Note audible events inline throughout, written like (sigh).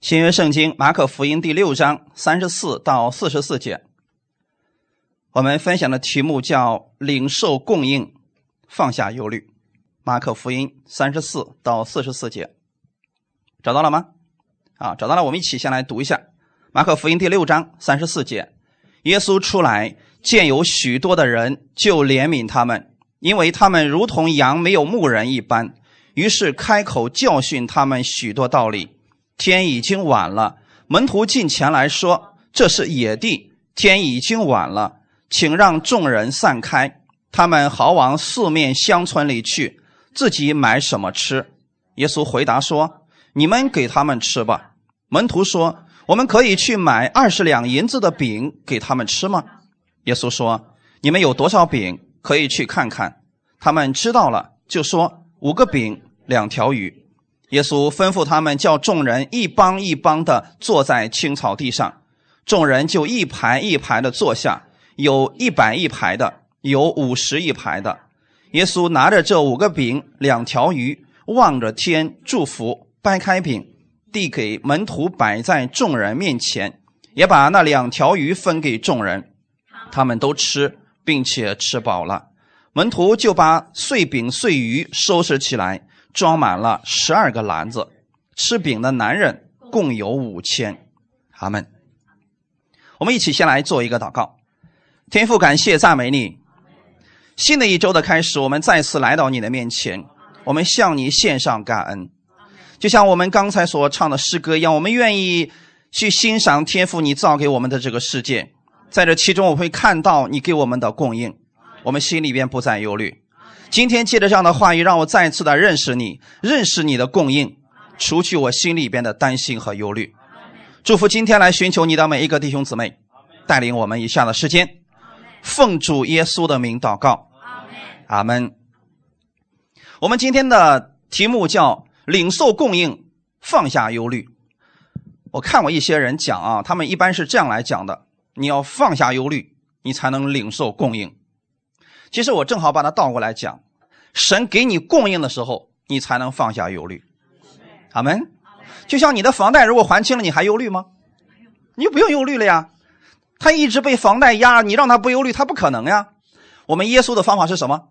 新约圣经马可福音第六章三十四到四十四节，我们分享的题目叫“领受供应，放下忧虑”。马可福音三十四到四十四节，找到了吗？啊，找到了，我们一起先来读一下马可福音第六章三十四节。耶稣出来，见有许多的人，就怜悯他们，因为他们如同羊没有牧人一般。于是开口教训他们许多道理。天已经晚了，门徒进前来说：“这是野地，天已经晚了，请让众人散开，他们好往四面乡村里去，自己买什么吃。”耶稣回答说：“你们给他们吃吧。”门徒说：“我们可以去买二十两银子的饼给他们吃吗？”耶稣说：“你们有多少饼，可以去看看。”他们知道了，就说：“五个饼，两条鱼。”耶稣吩咐他们叫众人一帮一帮的坐在青草地上，众人就一排一排的坐下，有一百一排的，有五十一排的。耶稣拿着这五个饼、两条鱼，望着天祝福，掰开饼，递给门徒摆在众人面前，也把那两条鱼分给众人，他们都吃，并且吃饱了。门徒就把碎饼碎鱼收拾起来。装满了十二个篮子，吃饼的男人共有五千。阿门。我们一起先来做一个祷告。天父，感谢赞美你。新的一周的开始，我们再次来到你的面前，我们向你献上感恩。就像我们刚才所唱的诗歌一样，我们愿意去欣赏天父你造给我们的这个世界，在这其中我会看到你给我们的供应，我们心里边不再忧虑。今天借着这样的话语，让我再一次的认识你，认识你的供应，除去我心里边的担心和忧虑。祝福今天来寻求你的每一个弟兄姊妹，带领我们以下的时间，奉主耶稣的名祷告。阿门。我们今天的题目叫“领受供应，放下忧虑”。我看过一些人讲啊，他们一般是这样来讲的：你要放下忧虑，你才能领受供应。其实我正好把它倒过来讲，神给你供应的时候，你才能放下忧虑。阿门。就像你的房贷如果还清了，你还忧虑吗？你就不用忧虑了呀。他一直被房贷压，你让他不忧虑，他不可能呀。我们耶稣的方法是什么？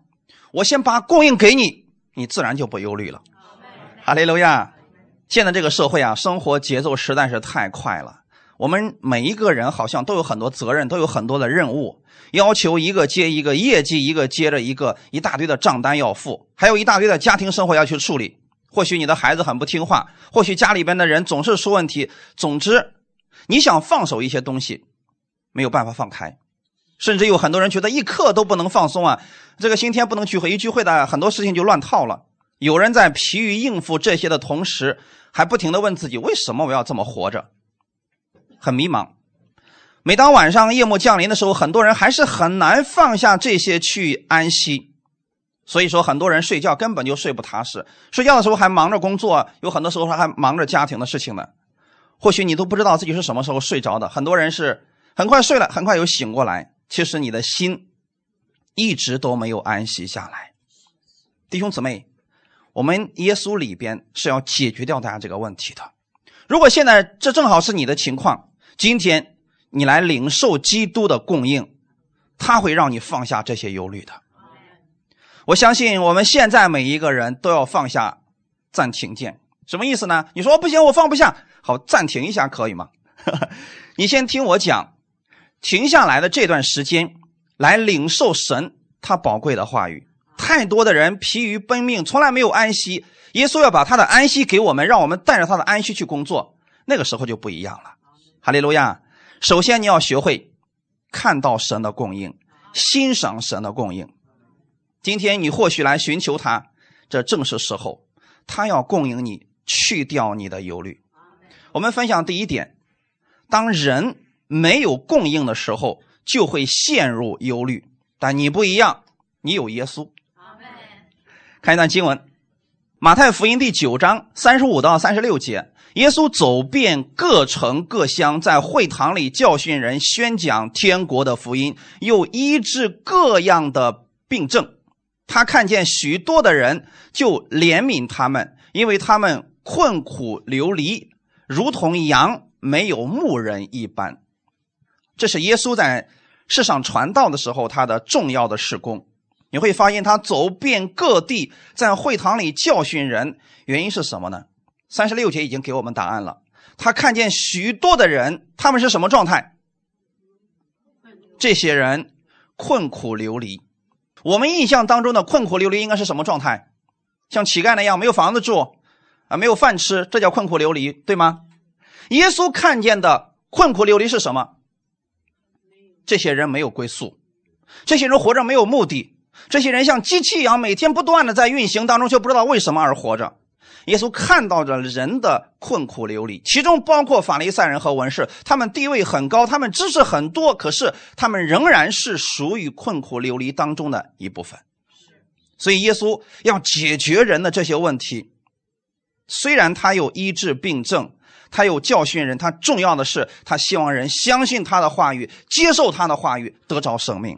我先把供应给你，你自然就不忧虑了。哈利路亚。现在这个社会啊，生活节奏实在是太快了。我们每一个人好像都有很多责任，都有很多的任务，要求一个接一个，业绩一个接着一个，一大堆的账单要付，还有一大堆的家庭生活要去处理。或许你的孩子很不听话，或许家里边的人总是出问题。总之，你想放手一些东西，没有办法放开，甚至有很多人觉得一刻都不能放松啊！这个星期天不能聚会，一聚会的很多事情就乱套了。有人在疲于应付这些的同时，还不停的问自己：为什么我要这么活着？很迷茫。每当晚上夜幕降临的时候，很多人还是很难放下这些去安息。所以说，很多人睡觉根本就睡不踏实，睡觉的时候还忙着工作，有很多时候还忙着家庭的事情呢。或许你都不知道自己是什么时候睡着的。很多人是很快睡了，很快又醒过来。其实你的心一直都没有安息下来。弟兄姊妹，我们耶稣里边是要解决掉大家这个问题的。如果现在这正好是你的情况，今天你来领受基督的供应，他会让你放下这些忧虑的。我相信我们现在每一个人都要放下暂停键，什么意思呢？你说不行，我放不下，好，暂停一下可以吗？(laughs) 你先听我讲，停下来的这段时间来领受神他宝贵的话语。太多的人疲于奔命，从来没有安息。耶稣要把他的安息给我们，让我们带着他的安息去工作，那个时候就不一样了。哈利路亚！首先你要学会看到神的供应，欣赏神的供应。今天你或许来寻求他，这正是时候，他要供应你，去掉你的忧虑。我们分享第一点：当人没有供应的时候，就会陷入忧虑。但你不一样，你有耶稣。看一段经文，《马太福音》第九章三十五到三十六节，耶稣走遍各城各乡，在会堂里教训人，宣讲天国的福音，又医治各样的病症。他看见许多的人，就怜悯他们，因为他们困苦流离，如同羊没有牧人一般。这是耶稣在世上传道的时候他的重要的事工。你会发现他走遍各地，在会堂里教训人，原因是什么呢？三十六节已经给我们答案了。他看见许多的人，他们是什么状态？这些人困苦流离。我们印象当中的困苦流离应该是什么状态？像乞丐那样没有房子住，啊，没有饭吃，这叫困苦流离，对吗？耶稣看见的困苦流离是什么？这些人没有归宿，这些人活着没有目的。这些人像机器一样，每天不断的在运行当中，却不知道为什么而活着。耶稣看到着人的困苦流离，其中包括法利赛人和文士，他们地位很高，他们知识很多，可是他们仍然是属于困苦流离当中的一部分。所以耶稣要解决人的这些问题，虽然他有医治病症，他有教训人，他重要的是他希望人相信他的话语，接受他的话语，得着生命。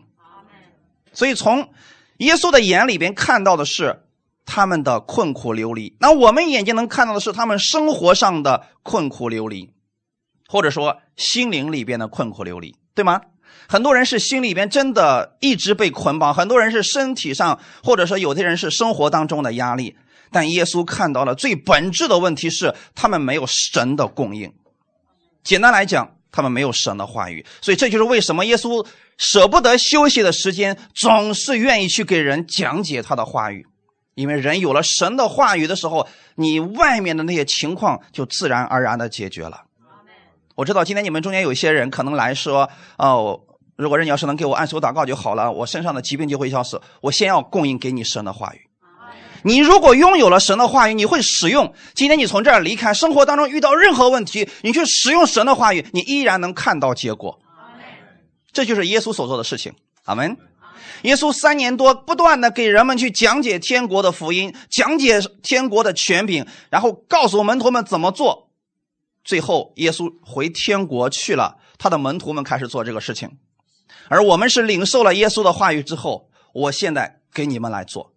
所以从耶稣的眼里边看到的是他们的困苦流离，那我们眼睛能看到的是他们生活上的困苦流离，或者说心灵里边的困苦流离，对吗？很多人是心里边真的一直被捆绑，很多人是身体上，或者说有的人是生活当中的压力。但耶稣看到了最本质的问题是他们没有神的供应。简单来讲，他们没有神的话语，所以这就是为什么耶稣。舍不得休息的时间，总是愿意去给人讲解他的话语，因为人有了神的话语的时候，你外面的那些情况就自然而然的解决了。我知道今天你们中间有一些人可能来说，哦，如果人要是能给我按手祷告就好了，我身上的疾病就会消失。我先要供应给你神的话语。你如果拥有了神的话语，你会使用。今天你从这儿离开，生活当中遇到任何问题，你去使用神的话语，你依然能看到结果。这就是耶稣所做的事情，阿门。耶稣三年多不断的给人们去讲解天国的福音，讲解天国的权柄，然后告诉门徒们怎么做。最后，耶稣回天国去了，他的门徒们开始做这个事情。而我们是领受了耶稣的话语之后，我现在给你们来做。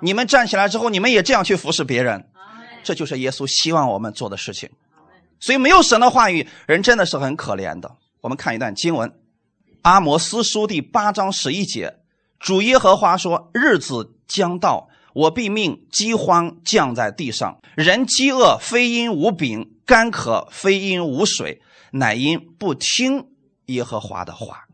你们站起来之后，你们也这样去服侍别人。这就是耶稣希望我们做的事情。所以，没有神的话语，人真的是很可怜的。我们看一段经文。阿摩斯书第八章十一节，主耶和华说：“日子将到，我必命饥荒降在地上，人饥饿非因无饼，干渴非因无水，乃因不听耶和华的话。”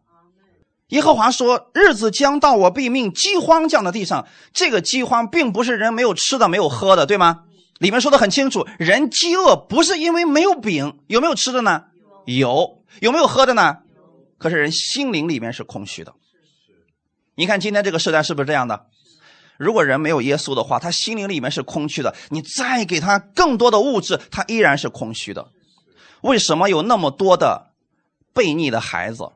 耶和华说：“日子将到，我必命饥荒降在地上。”这个饥荒并不是人没有吃的、没有喝的，对吗？里面说的很清楚，人饥饿不是因为没有饼，有没有吃的呢？有，有没有喝的呢？可是人心灵里面是空虚的，你看今天这个时代是不是这样的？如果人没有耶稣的话，他心灵里面是空虚的。你再给他更多的物质，他依然是空虚的。为什么有那么多的悖逆的孩子？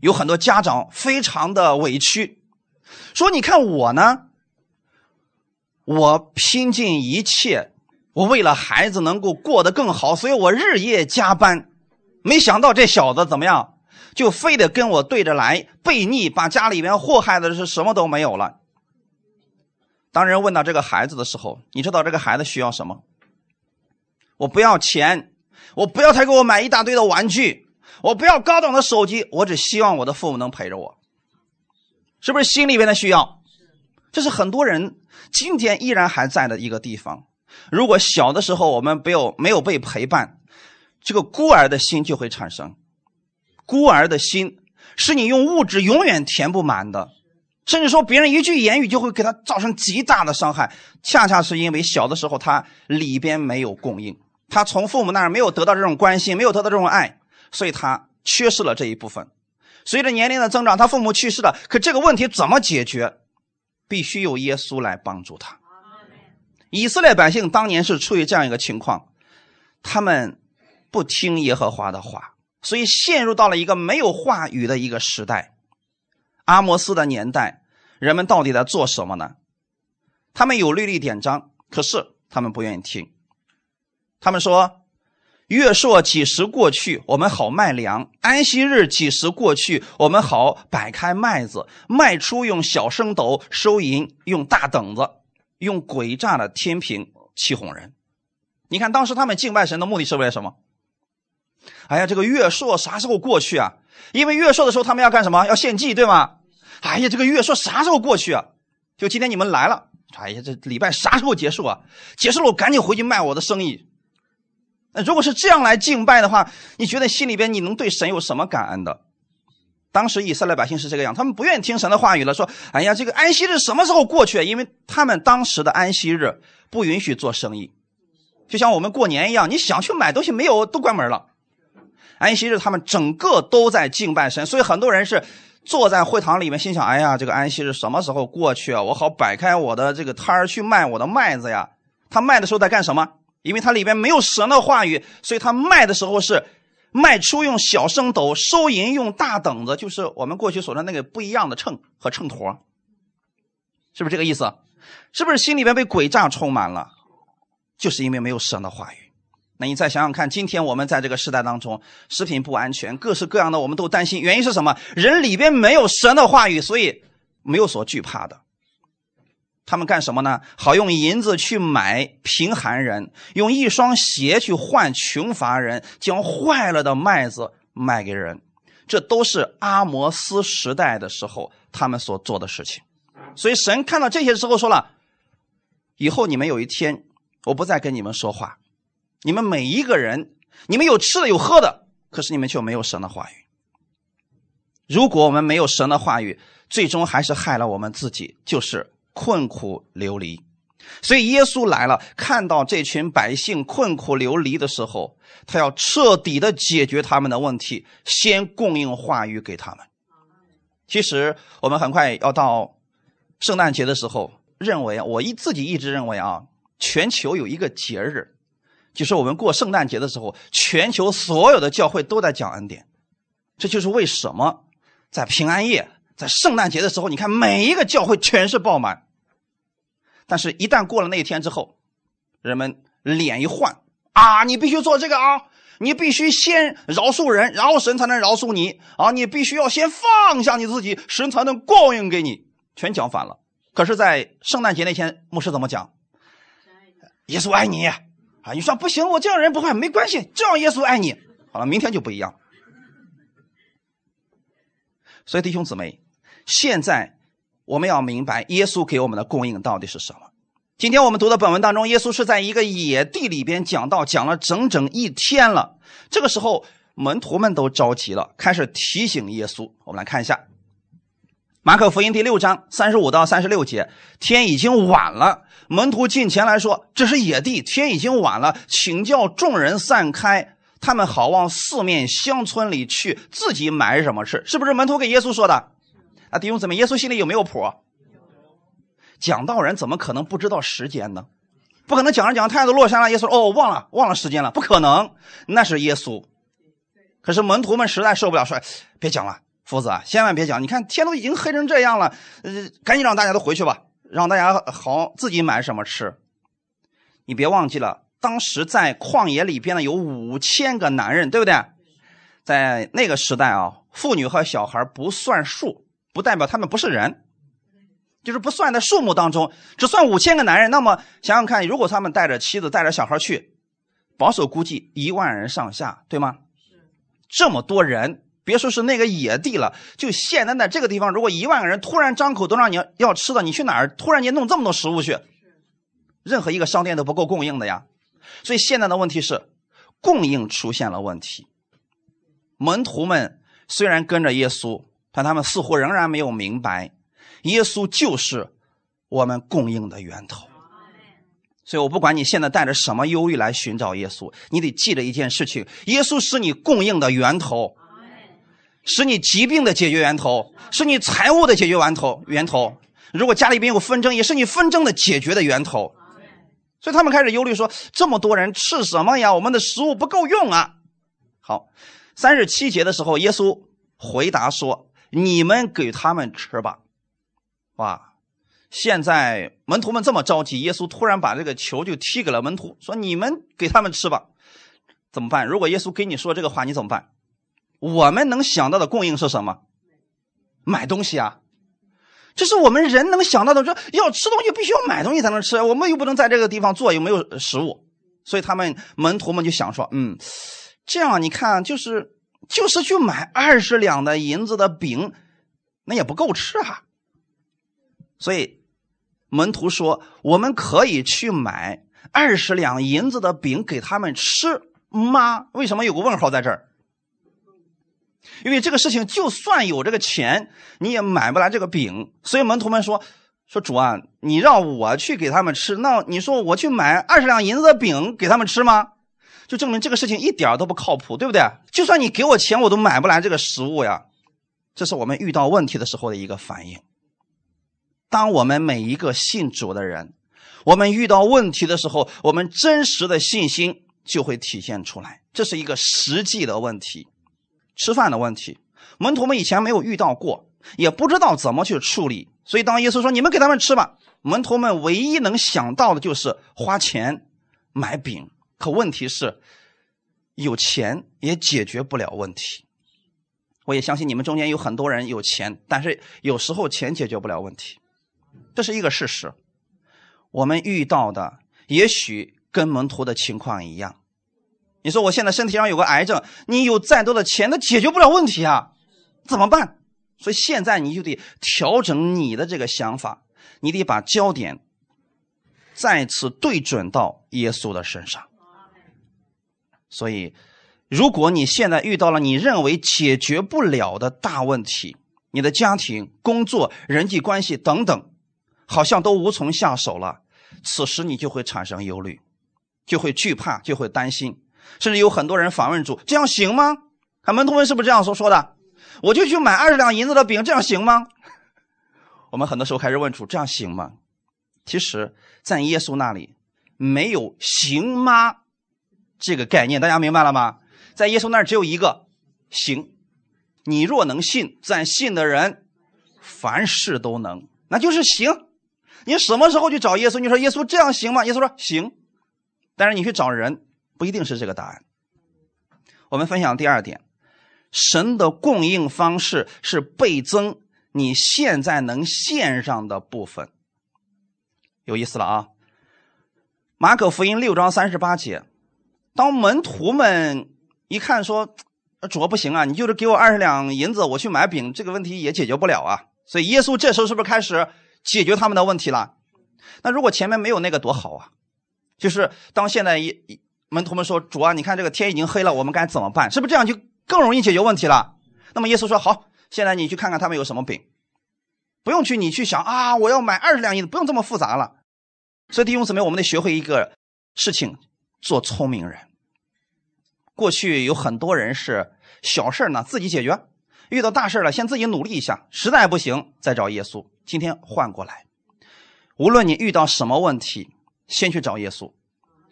有很多家长非常的委屈，说：“你看我呢，我拼尽一切，我为了孩子能够过得更好，所以我日夜加班。没想到这小子怎么样？”就非得跟我对着来背逆，把家里面祸害的是什么都没有了。当人问到这个孩子的时候，你知道这个孩子需要什么？我不要钱，我不要他给我买一大堆的玩具，我不要高档的手机，我只希望我的父母能陪着我。是不是心里边的需要？这是很多人今天依然还在的一个地方。如果小的时候我们没有没有被陪伴，这个孤儿的心就会产生。孤儿的心是你用物质永远填不满的，甚至说别人一句言语就会给他造成极大的伤害。恰恰是因为小的时候他里边没有供应，他从父母那儿没有得到这种关心，没有得到这种爱，所以他缺失了这一部分。随着年龄的增长，他父母去世了，可这个问题怎么解决？必须由耶稣来帮助他。以色列百姓当年是处于这样一个情况，他们不听耶和华的话。所以陷入到了一个没有话语的一个时代，阿摩斯的年代，人们到底在做什么呢？他们有律例典章，可是他们不愿意听。他们说：“月朔几时过去，我们好卖粮；安息日几时过去，我们好摆开麦子，卖出用小升斗，收银用大等子，用诡诈的天平欺哄人。”你看当时他们敬拜神的目的是为了什么？哎呀，这个月朔啥时候过去啊？因为月朔的时候他们要干什么？要献祭，对吗？哎呀，这个月朔啥时候过去啊？就今天你们来了，哎呀，这礼拜啥时候结束啊？结束了，我赶紧回去卖我的生意。那如果是这样来敬拜的话，你觉得心里边你能对神有什么感恩的？当时以色列百姓是这个样，他们不愿意听神的话语了，说：“哎呀，这个安息日什么时候过去？”因为他们当时的安息日不允许做生意，就像我们过年一样，你想去买东西没有，都关门了。安息日他们整个都在敬拜神，所以很多人是坐在会堂里面，心想：“哎呀，这个安息日什么时候过去啊？我好摆开我的这个摊儿去卖我的麦子呀。”他卖的时候在干什么？因为它里边没有神的话语，所以他卖的时候是卖出用小升斗，收银用大等子，就是我们过去所说那个不一样的秤和秤砣，是不是这个意思？是不是心里边被鬼诈充满了？就是因为没有神的话语。那你再想想看，今天我们在这个时代当中，食品不安全，各式各样的我们都担心，原因是什么？人里边没有神的话语，所以没有所惧怕的。他们干什么呢？好用银子去买贫寒人，用一双鞋去换穷乏人，将坏了的麦子卖给人。这都是阿摩斯时代的时候他们所做的事情。所以神看到这些之后说了：“以后你们有一天，我不再跟你们说话。你们每一个人，你们有吃的有喝的，可是你们却没有神的话语。如果我们没有神的话语，最终还是害了我们自己，就是。”困苦流离，所以耶稣来了，看到这群百姓困苦流离的时候，他要彻底的解决他们的问题，先供应话语给他们。其实我们很快要到圣诞节的时候，认为我一自己一直认为啊，全球有一个节日，就是我们过圣诞节的时候，全球所有的教会都在讲恩典。这就是为什么在平安夜。在圣诞节的时候，你看每一个教会全是爆满，但是，一旦过了那一天之后，人们脸一换啊，你必须做这个啊，你必须先饶恕人，然后神才能饶恕你啊，你必须要先放下你自己，神才能供应给你，全讲反了。可是，在圣诞节那天，牧师怎么讲？耶稣爱你啊！你说不行，我这样人不会，没关系，这样耶稣爱你。好了，明天就不一样。所以，弟兄姊妹。现在我们要明白，耶稣给我们的供应到底是什么？今天我们读的本文当中，耶稣是在一个野地里边讲道，讲了整整一天了。这个时候，门徒们都着急了，开始提醒耶稣。我们来看一下《马可福音》第六章三十五到三十六节：天已经晚了，门徒进前来说：“这是野地，天已经晚了，请叫众人散开，他们好往四面乡村里去，自己买什么吃。”是不是门徒给耶稣说的？啊，弟兄姊妹，耶稣心里有没有谱？讲道人怎么可能不知道时间呢？不可能讲着讲着太阳都落山了，耶稣哦，忘了忘了时间了，不可能，那是耶稣。可是门徒们实在受不了，说别讲了，夫子啊，千万别讲！你看天都已经黑成这样了，呃，赶紧让大家都回去吧，让大家好自己买什么吃。你别忘记了，当时在旷野里边呢有五千个男人，对不对？在那个时代啊，妇女和小孩不算数。不代表他们不是人，就是不算在数目当中，只算五千个男人。那么想想看，如果他们带着妻子、带着小孩去，保守估计一万人上下，对吗？这么多人，别说是那个野地了，就现在在这个地方，如果一万个人突然张口都让你要吃的，你去哪儿突然间弄这么多食物去？任何一个商店都不够供应的呀。所以现在的问题是，供应出现了问题。门徒们虽然跟着耶稣。但他们似乎仍然没有明白，耶稣就是我们供应的源头。所以我不管你现在带着什么忧虑来寻找耶稣，你得记着一件事情：耶稣是你供应的源头，是你疾病的解决源头，是你财务的解决源头。源头，如果家里边有纷争，也是你纷争的解决的源头。所以他们开始忧虑说：这么多人吃什么呀？我们的食物不够用啊！好，三十七节的时候，耶稣回答说。你们给他们吃吧，哇！现在门徒们这么着急，耶稣突然把这个球就踢给了门徒，说：“你们给他们吃吧。”怎么办？如果耶稣给你说这个话，你怎么办？我们能想到的供应是什么？买东西啊！这是我们人能想到的，说要吃东西必须要买东西才能吃，我们又不能在这个地方做，又没有食物。所以他们门徒们就想说，嗯，这样你看，就是就是去买二十两的银子的饼，那也不够吃啊。所以门徒说，我们可以去买二十两银子的饼给他们吃吗？为什么有个问号在这儿？因为这个事情，就算有这个钱，你也买不来这个饼。所以门徒们说：“说主啊，你让我去给他们吃，那你说我去买二十两银子的饼给他们吃吗？就证明这个事情一点都不靠谱，对不对？就算你给我钱，我都买不来这个食物呀。这是我们遇到问题的时候的一个反应。当我们每一个信主的人，我们遇到问题的时候，我们真实的信心就会体现出来。这是一个实际的问题。”吃饭的问题，门徒们以前没有遇到过，也不知道怎么去处理。所以当耶稣说“你们给他们吃吧”，门徒们唯一能想到的就是花钱买饼。可问题是，有钱也解决不了问题。我也相信你们中间有很多人有钱，但是有时候钱解决不了问题，这是一个事实。我们遇到的也许跟门徒的情况一样。你说我现在身体上有个癌症，你有再多的钱，那解决不了问题啊，怎么办？所以现在你就得调整你的这个想法，你得把焦点再次对准到耶稣的身上。所以，如果你现在遇到了你认为解决不了的大问题，你的家庭、工作、人际关系等等，好像都无从下手了，此时你就会产生忧虑，就会惧怕，就会担心。甚至有很多人反问主：“这样行吗？”看门徒们是不是这样说说的？我就去买二十两银子的饼，这样行吗？我们很多时候开始问主：“这样行吗？”其实，在耶稣那里没有“行吗”这个概念，大家明白了吗？在耶稣那儿只有一个“行”。你若能信，在信的人凡事都能，那就是行。你什么时候去找耶稣？你说耶稣这样行吗？耶稣说行。但是你去找人。不一定是这个答案。我们分享第二点，神的供应方式是倍增你现在能献上的部分。有意思了啊！马可福音六章三十八节，当门徒们一看说：“主不行啊，你就是给我二十两银子，我去买饼，这个问题也解决不了啊。”所以耶稣这时候是不是开始解决他们的问题了？那如果前面没有那个多好啊！就是当现在一。门徒们说：“主啊，你看这个天已经黑了，我们该怎么办？是不是这样就更容易解决问题了？”那么耶稣说：“好，现在你去看看他们有什么饼，不用去你去想啊，我要买二十两银子，不用这么复杂了。”所以弟兄姊妹，我们得学会一个事情，做聪明人。过去有很多人是小事呢自己解决，遇到大事了先自己努力一下，实在不行再找耶稣。今天换过来，无论你遇到什么问题，先去找耶稣。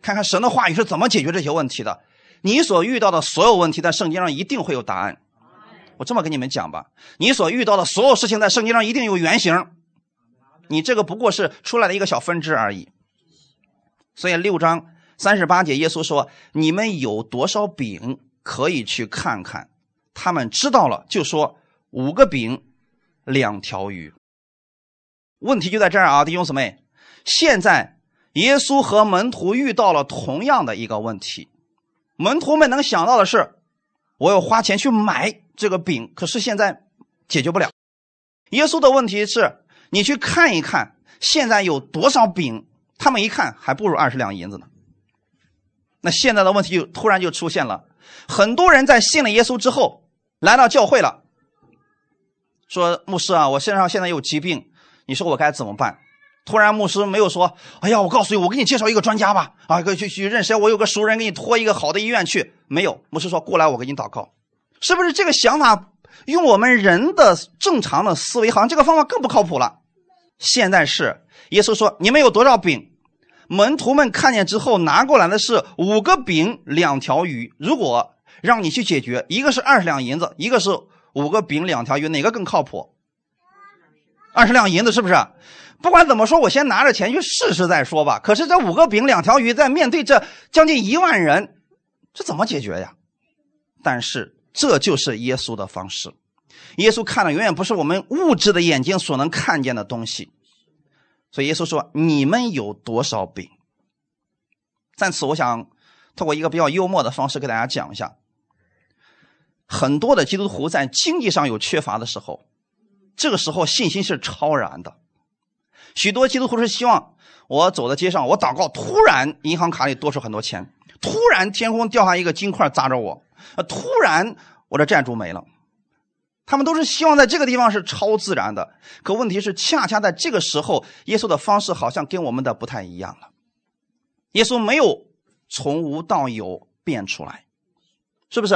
看看神的话语是怎么解决这些问题的。你所遇到的所有问题，在圣经上一定会有答案。我这么跟你们讲吧，你所遇到的所有事情，在圣经上一定有原型。你这个不过是出来的一个小分支而已。所以六章三十八节，耶稣说：“你们有多少饼，可以去看看。”他们知道了，就说：“五个饼，两条鱼。”问题就在这儿啊，弟兄姊妹，现在。耶稣和门徒遇到了同样的一个问题，门徒们能想到的是，我要花钱去买这个饼，可是现在解决不了。耶稣的问题是，你去看一看现在有多少饼，他们一看还不如二十两银子呢。那现在的问题就突然就出现了，很多人在信了耶稣之后来到教会了，说牧师啊，我身上现在有疾病，你说我该怎么办？突然，牧师没有说：“哎呀，我告诉你，我给你介绍一个专家吧，啊，可以去去认识。我有个熟人，给你托一个好的医院去。”没有，牧师说：“过来，我给你祷告。”是不是这个想法？用我们人的正常的思维，好像这个方法更不靠谱了。现在是耶稣说：“你们有多少饼？”门徒们看见之后，拿过来的是五个饼两条鱼。如果让你去解决，一个是二十两银子，一个是五个饼两条鱼，哪个更靠谱？二十两银子是不是？不管怎么说，我先拿着钱去试试再说吧。可是这五个饼两条鱼，在面对这将近一万人，这怎么解决呀？但是这就是耶稣的方式。耶稣看的永远不是我们物质的眼睛所能看见的东西。所以耶稣说：“你们有多少饼？”在此，我想通过一个比较幽默的方式给大家讲一下：很多的基督徒在经济上有缺乏的时候，这个时候信心是超然的。许多基督徒是希望我走在街上，我祷告，突然银行卡里多出很多钱，突然天空掉下一个金块砸着我，突然我的债主没了。他们都是希望在这个地方是超自然的，可问题是，恰恰在这个时候，耶稣的方式好像跟我们的不太一样了。耶稣没有从无到有变出来，是不是？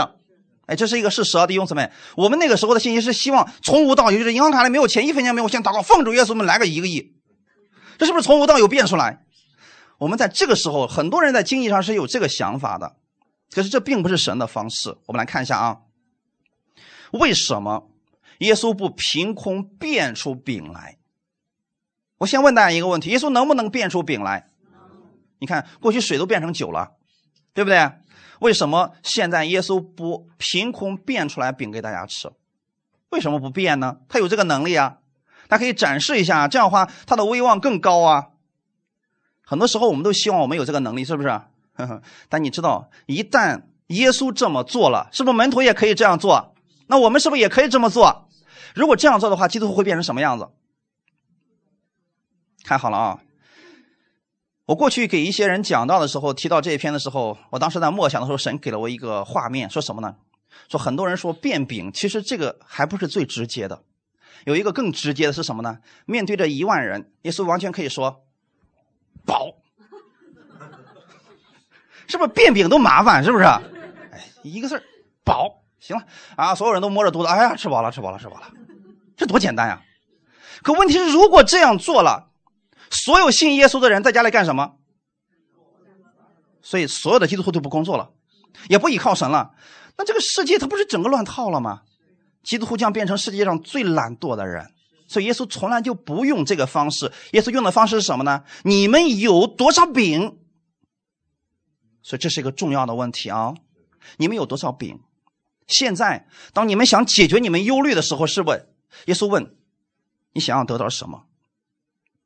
哎，这是一个事实啊，弟兄姊妹。我们那个时候的信息是希望从无到有，就是银行卡里没有钱，一分钱没有，先祷告，奉主耶稣们来个一个亿，这是不是从无到有变出来？我们在这个时候，很多人在经济上是有这个想法的，可是这并不是神的方式。我们来看一下啊。为什么耶稣不凭空变出饼来？我先问大家一个问题：耶稣能不能变出饼来？你看，过去水都变成酒了，对不对？为什么现在耶稣不凭空变出来饼给大家吃？为什么不变呢？他有这个能力啊，他可以展示一下，这样的话他的威望更高啊。很多时候我们都希望我们有这个能力，是不是？(laughs) 但你知道，一旦耶稣这么做了，是不是门徒也可以这样做？那我们是不是也可以这么做？如果这样做的话，基督徒会变成什么样子？看好了啊！我过去给一些人讲到的时候，提到这一篇的时候，我当时在默想的时候，神给了我一个画面，说什么呢？说很多人说变饼，其实这个还不是最直接的，有一个更直接的是什么呢？面对着一万人，耶稣完全可以说饱，是不是变饼都麻烦？是不是？哎，一个字饱。行了啊！所有人都摸着肚子，哎呀，吃饱了，吃饱了，吃饱了，这多简单呀！可问题是，如果这样做了，所有信耶稣的人在家里干什么？所以，所有的基督徒都不工作了，也不依靠神了。那这个世界它不是整个乱套了吗？基督徒将变成世界上最懒惰的人。所以，耶稣从来就不用这个方式。耶稣用的方式是什么呢？你们有多少饼？所以，这是一个重要的问题啊！你们有多少饼？现在，当你们想解决你们忧虑的时候，是问耶稣问：“你想要得到什么？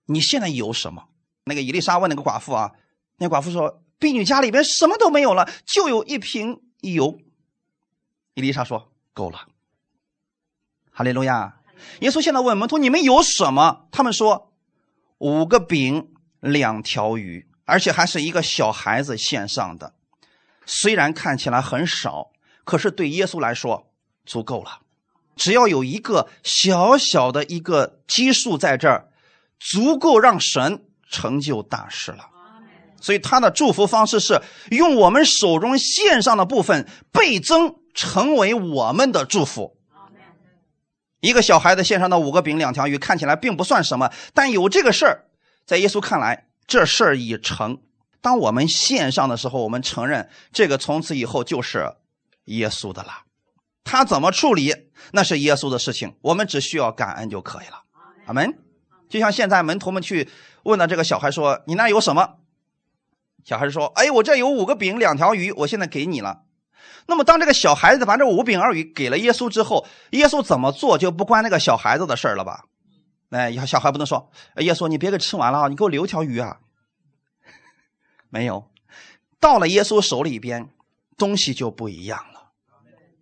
你现在有什么？”那个伊丽莎问那个寡妇啊，那寡妇说：“婢女家里边什么都没有了，就有一瓶油。”伊丽莎说：“够了。”哈利路亚！耶稣现在问门徒：“你们有什么？”他们说：“五个饼，两条鱼，而且还是一个小孩子献上的。虽然看起来很少。”可是对耶稣来说足够了，只要有一个小小的一个基数在这儿，足够让神成就大事了。所以他的祝福方式是用我们手中线上的部分倍增，成为我们的祝福。一个小孩子献上的五个饼两条鱼看起来并不算什么，但有这个事儿，在耶稣看来，这事儿已成。当我们献上的时候，我们承认这个从此以后就是。耶稣的了，他怎么处理那是耶稣的事情，我们只需要感恩就可以了。阿门。就像现在门徒们去问了这个小孩说：“你那有什么？”小孩说：“哎，我这有五个饼，两条鱼，我现在给你了。”那么当这个小孩子把这五饼二鱼给了耶稣之后，耶稣怎么做就不关那个小孩子的事了吧？哎，小孩不能说：“耶稣，你别给吃完了啊，你给我留条鱼啊。”没有，到了耶稣手里边，东西就不一样了。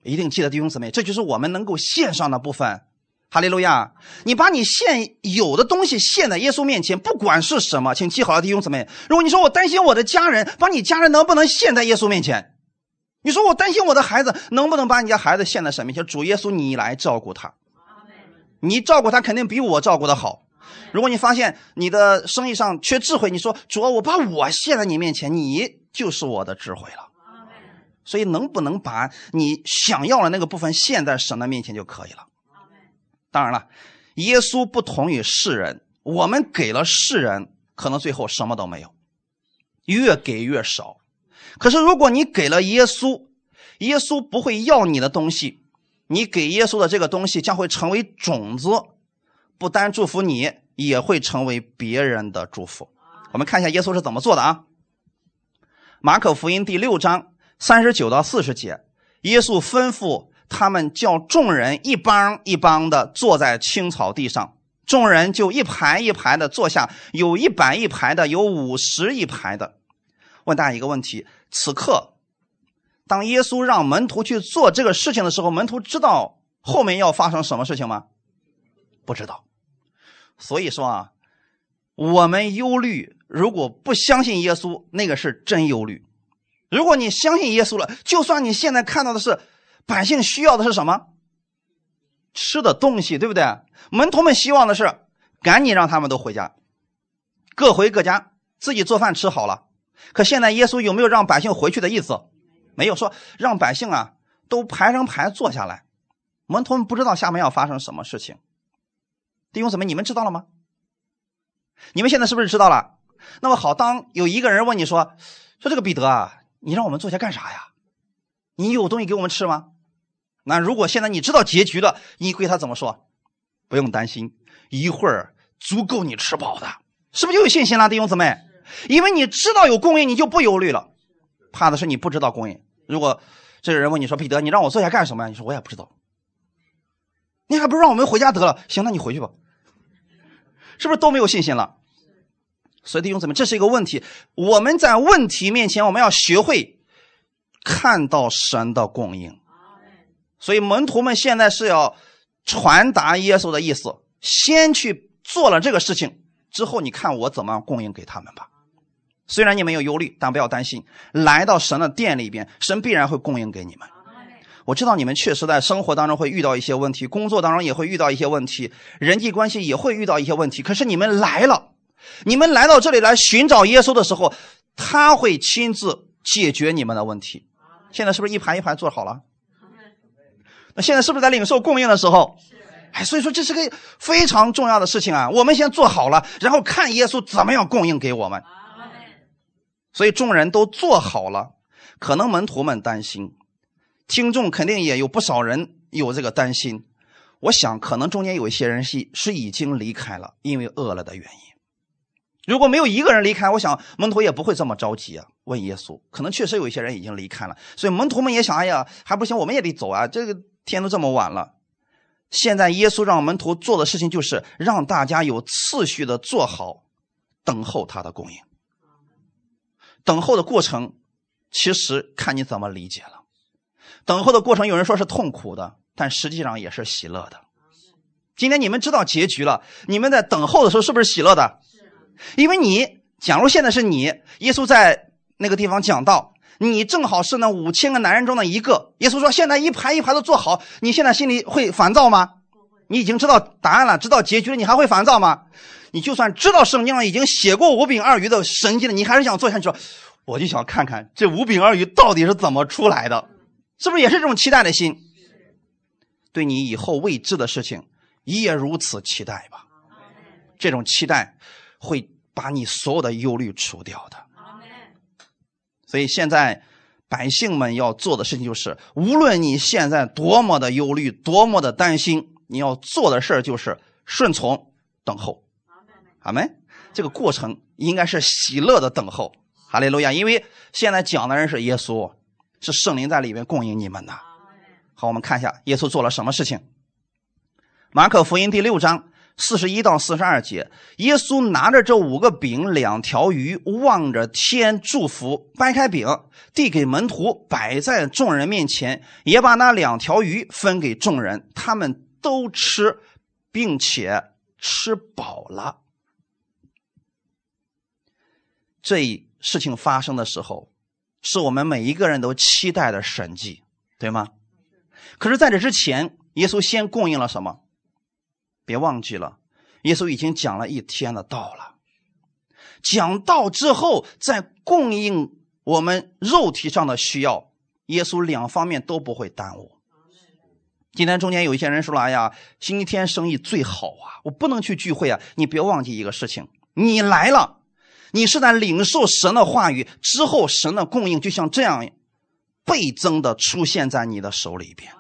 一定记得弟兄姊妹，这就是我们能够献上的部分。哈利路亚！你把你现有的东西献在耶稣面前，不管是什么，请记好了，弟兄姊妹。如果你说我担心我的家人，把你家人能不能献在耶稣面前？你说我担心我的孩子，能不能把你家孩子献在神面前？主耶稣，你来照顾他。你照顾他肯定比我照顾的好。如果你发现你的生意上缺智慧，你说主，我把我献在你面前，你就是我的智慧了。所以，能不能把你想要的那个部分献在神的面前就可以了？当然了，耶稣不同于世人，我们给了世人，可能最后什么都没有，越给越少。可是，如果你给了耶稣，耶稣不会要你的东西，你给耶稣的这个东西将会成为种子，不单祝福你，也会成为别人的祝福。我们看一下耶稣是怎么做的啊？马可福音第六章。三十九到四十节，耶稣吩咐他们叫众人一帮一帮的坐在青草地上，众人就一排一排的坐下，有一百一排的，有五十一排的。问大家一个问题：此刻，当耶稣让门徒去做这个事情的时候，门徒知道后面要发生什么事情吗？不知道。所以说啊，我们忧虑，如果不相信耶稣，那个是真忧虑；如果你相信耶稣了，就算你现在看到的是百姓需要的是什么吃的东西，对不对？门徒们希望的是赶紧让他们都回家，各回各家，自己做饭吃好了。可现在耶稣有没有让百姓回去的意思？没有说让百姓啊都排成排坐下来。门徒们不知道下面要发生什么事情。弟兄姊妹，你们知道了吗？你们现在是不是知道了？那么好，当有一个人问你说：“说这个彼得啊，你让我们坐下干啥呀？你有东西给我们吃吗？”那如果现在你知道结局了，你会他怎么说？不用担心，一会儿足够你吃饱的，是不是就有信心了，弟兄姊妹？因为你知道有供应，你就不忧虑了。怕的是你不知道供应。如果这个人问你说：“彼得，你让我坐下干什么呀？”你说：“我也不知道。”你还不如让我们回家得了。行，那你回去吧。是不是都没有信心了？所以弟兄姊妹，这是一个问题。我们在问题面前，我们要学会看到神的供应。所以门徒们现在是要传达耶稣的意思，先去做了这个事情之后，你看我怎么供应给他们吧。虽然你们有忧虑，但不要担心，来到神的殿里边，神必然会供应给你们。我知道你们确实在生活当中会遇到一些问题，工作当中也会遇到一些问题，人际关系也会遇到一些问题。可是你们来了，你们来到这里来寻找耶稣的时候，他会亲自解决你们的问题。现在是不是一盘一盘做好了？那现在是不是在领受供应的时候？哎，所以说这是个非常重要的事情啊！我们先做好了，然后看耶稣怎么样供应给我们。所以众人都做好了，可能门徒们担心。听众肯定也有不少人有这个担心，我想可能中间有一些人是是已经离开了，因为饿了的原因。如果没有一个人离开，我想门徒也不会这么着急啊。问耶稣，可能确实有一些人已经离开了，所以门徒们也想：哎呀，还不行，我们也得走啊！这个天都这么晚了。现在耶稣让门徒做的事情就是让大家有次序的做好，等候他的供应。等候的过程，其实看你怎么理解了。等候的过程，有人说是痛苦的，但实际上也是喜乐的。今天你们知道结局了，你们在等候的时候是不是喜乐的？因为你，假如现在是你，耶稣在那个地方讲道，你正好是那五千个男人中的一个。耶稣说：“现在一排一排的坐好。”你现在心里会烦躁吗？你已经知道答案了，知道结局了，你还会烦躁吗？你就算知道圣经上已经写过五饼二鱼的神迹了，你还是想坐下去说：“我就想看看这五饼二鱼到底是怎么出来的。”是不是也是这种期待的心？对你以后未知的事情，也如此期待吧。这种期待会把你所有的忧虑除掉的。所以现在百姓们要做的事情就是：无论你现在多么的忧虑，多么的担心，你要做的事儿就是顺从、等候。阿门。这个过程应该是喜乐的等候。哈利路亚！因为现在讲的人是耶稣。是圣灵在里面供应你们的。好，我们看一下耶稣做了什么事情。马可福音第六章四十一到四十二节，耶稣拿着这五个饼两条鱼，望着天祝福，掰开饼递给门徒，摆在众人面前，也把那两条鱼分给众人，他们都吃，并且吃饱了。这事情发生的时候。是我们每一个人都期待的神迹，对吗？可是，在这之前，耶稣先供应了什么？别忘记了，耶稣已经讲了一天的道了。讲道之后，再供应我们肉体上的需要，耶稣两方面都不会耽误。今天中间有一些人说了：“哎呀，星期天生意最好啊，我不能去聚会啊。”你别忘记一个事情，你来了。你是在领受神的话语之后，神的供应就像这样倍增的出现在你的手里边。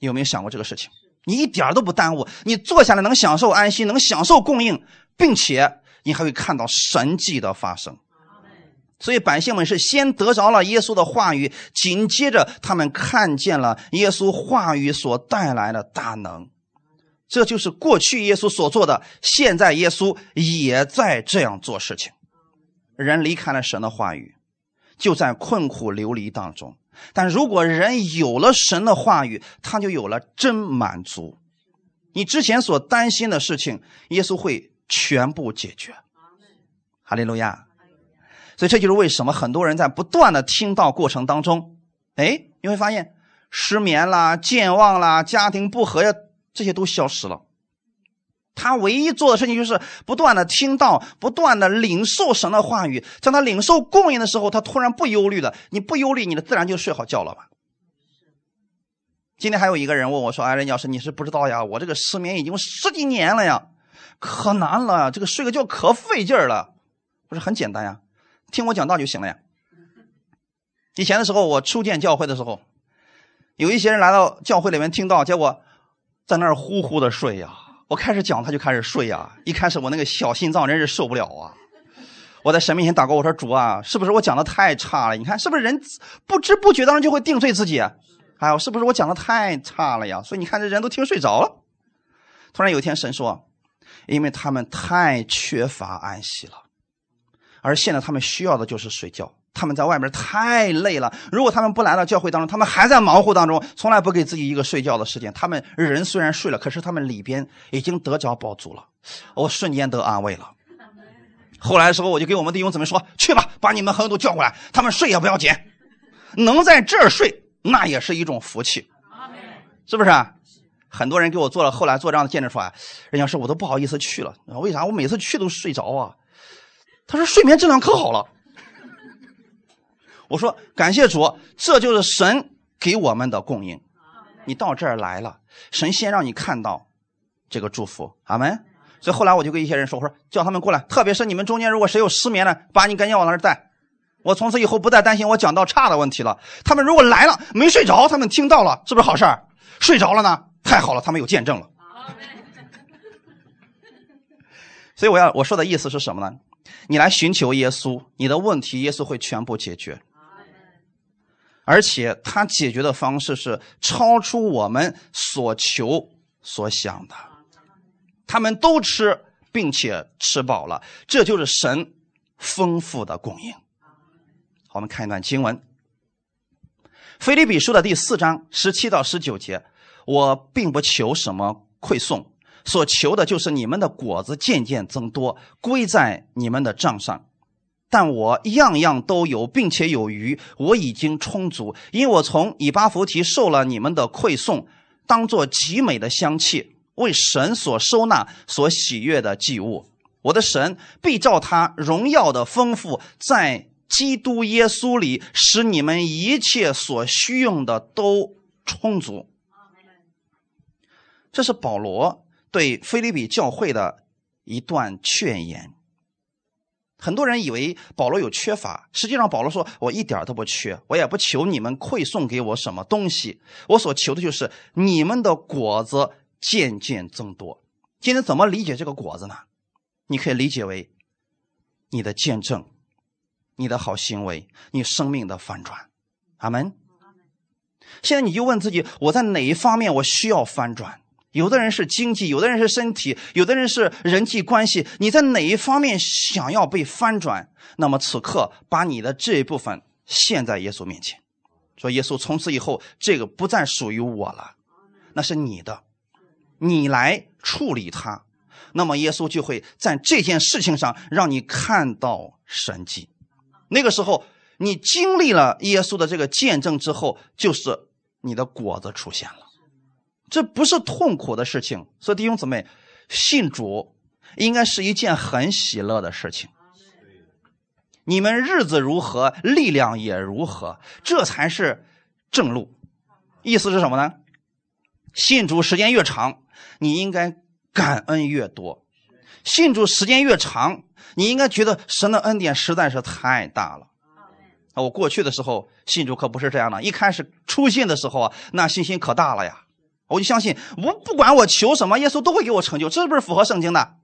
有没有想过这个事情？你一点都不耽误，你坐下来能享受安息，能享受供应，并且你还会看到神迹的发生。所以百姓们是先得着了耶稣的话语，紧接着他们看见了耶稣话语所带来的大能。这就是过去耶稣所做的，现在耶稣也在这样做事情。人离开了神的话语，就在困苦流离当中；但如果人有了神的话语，他就有了真满足。你之前所担心的事情，耶稣会全部解决。哈利路亚！所以这就是为什么很多人在不断的听到过程当中，哎，你会发现失眠啦、健忘啦、家庭不和呀，这些都消失了。他唯一做的事情就是不断的听到、不断的领受神的话语。当他领受供应的时候，他突然不忧虑了。你不忧虑，你的自然就睡好觉了吧？今天还有一个人问我说：“哎，任教师，你是不知道呀，我这个失眠已经十几年了呀，可难了，这个睡个觉可费劲了。”我说：“很简单呀，听我讲道就行了呀。”以前的时候，我初见教会的时候，有一些人来到教会里面听到，结果在那儿呼呼的睡呀。我开始讲，他就开始睡呀。一开始我那个小心脏真是受不了啊！我在神面前祷告，我说：“主啊，是不是我讲的太差了？你看，是不是人不知不觉当中就会定罪自己？哎呦，是不是我讲的太差了呀？所以你看，这人都听睡着了。突然有一天，神说：‘因为他们太缺乏安息了，而现在他们需要的就是睡觉。’”他们在外面太累了。如果他们不来到教会当中，他们还在忙活当中，从来不给自己一个睡觉的时间。他们人虽然睡了，可是他们里边已经得着饱足了。我瞬间得安慰了。后来的时候，我就给我们弟兄姊妹说：“去吧，把你们朋友都叫过来，他们睡也不要紧，能在这儿睡，那也是一种福气，是不是？”很多人给我做了，后来做这样的见证说：“啊，人家说我都不好意思去了，为啥？我每次去都睡着啊。”他说：“睡眠质量可好了。”我说感谢主，这就是神给我们的供应。你到这儿来了，神先让你看到这个祝福，阿门。所以后来我就跟一些人说，我说叫他们过来，特别是你们中间如果谁有失眠的，把你赶紧往那儿带。我从此以后不再担心我讲到差的问题了。他们如果来了没睡着，他们听到了，是不是好事儿？睡着了呢，太好了，他们有见证了。(laughs) 所以我要我说的意思是什么呢？你来寻求耶稣，你的问题耶稣会全部解决。而且他解决的方式是超出我们所求所想的。他们都吃，并且吃饱了，这就是神丰富的供应。好，我们看一段经文，《腓立比书》的第四章十七到十九节。我并不求什么馈送，所求的就是你们的果子渐渐增多，归在你们的账上。但我样样都有，并且有余，我已经充足，因为我从以巴弗提受了你们的馈送，当做极美的香气，为神所收纳、所喜悦的祭物。我的神必照他荣耀的丰富，在基督耶稣里，使你们一切所需用的都充足。这是保罗对菲利比教会的一段劝言。很多人以为保罗有缺乏，实际上保罗说：“我一点都不缺，我也不求你们馈送给我什么东西，我所求的就是你们的果子渐渐增多。”今天怎么理解这个果子呢？你可以理解为你的见证、你的好行为、你生命的反转。阿门。现在你就问自己：我在哪一方面我需要翻转？有的人是经济，有的人是身体，有的人是人际关系。你在哪一方面想要被翻转？那么此刻把你的这一部分献在耶稣面前，说：“耶稣，从此以后这个不再属于我了，那是你的，你来处理它。那么耶稣就会在这件事情上让你看到神迹。那个时候，你经历了耶稣的这个见证之后，就是你的果子出现了。”这不是痛苦的事情，所以弟兄姊妹，信主应该是一件很喜乐的事情。你们日子如何，力量也如何，这才是正路。意思是什么呢？信主时间越长，你应该感恩越多；信主时间越长，你应该觉得神的恩典实在是太大了。啊我过去的时候信主可不是这样的，一开始初信的时候啊，那信心可大了呀。我就相信，我不管我求什么，耶稣都会给我成就，这是不是符合圣经的？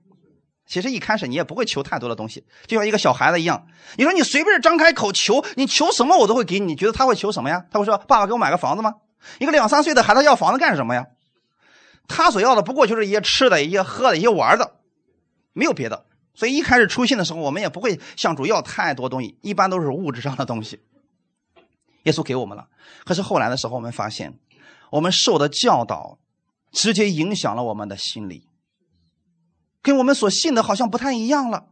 其实一开始你也不会求太多的东西，就像一个小孩子一样。你说你随便张开口求，你求什么我都会给你。你觉得他会求什么呀？他会说：“爸爸给我买个房子吗？”一个两三岁的孩子要房子干什么呀？他所要的不过就是一些吃的、一些喝的、一些玩的，没有别的。所以一开始出信的时候，我们也不会向主要太多东西，一般都是物质上的东西。耶稣给我们了，可是后来的时候，我们发现，我们受的教导，直接影响了我们的心理，跟我们所信的好像不太一样了。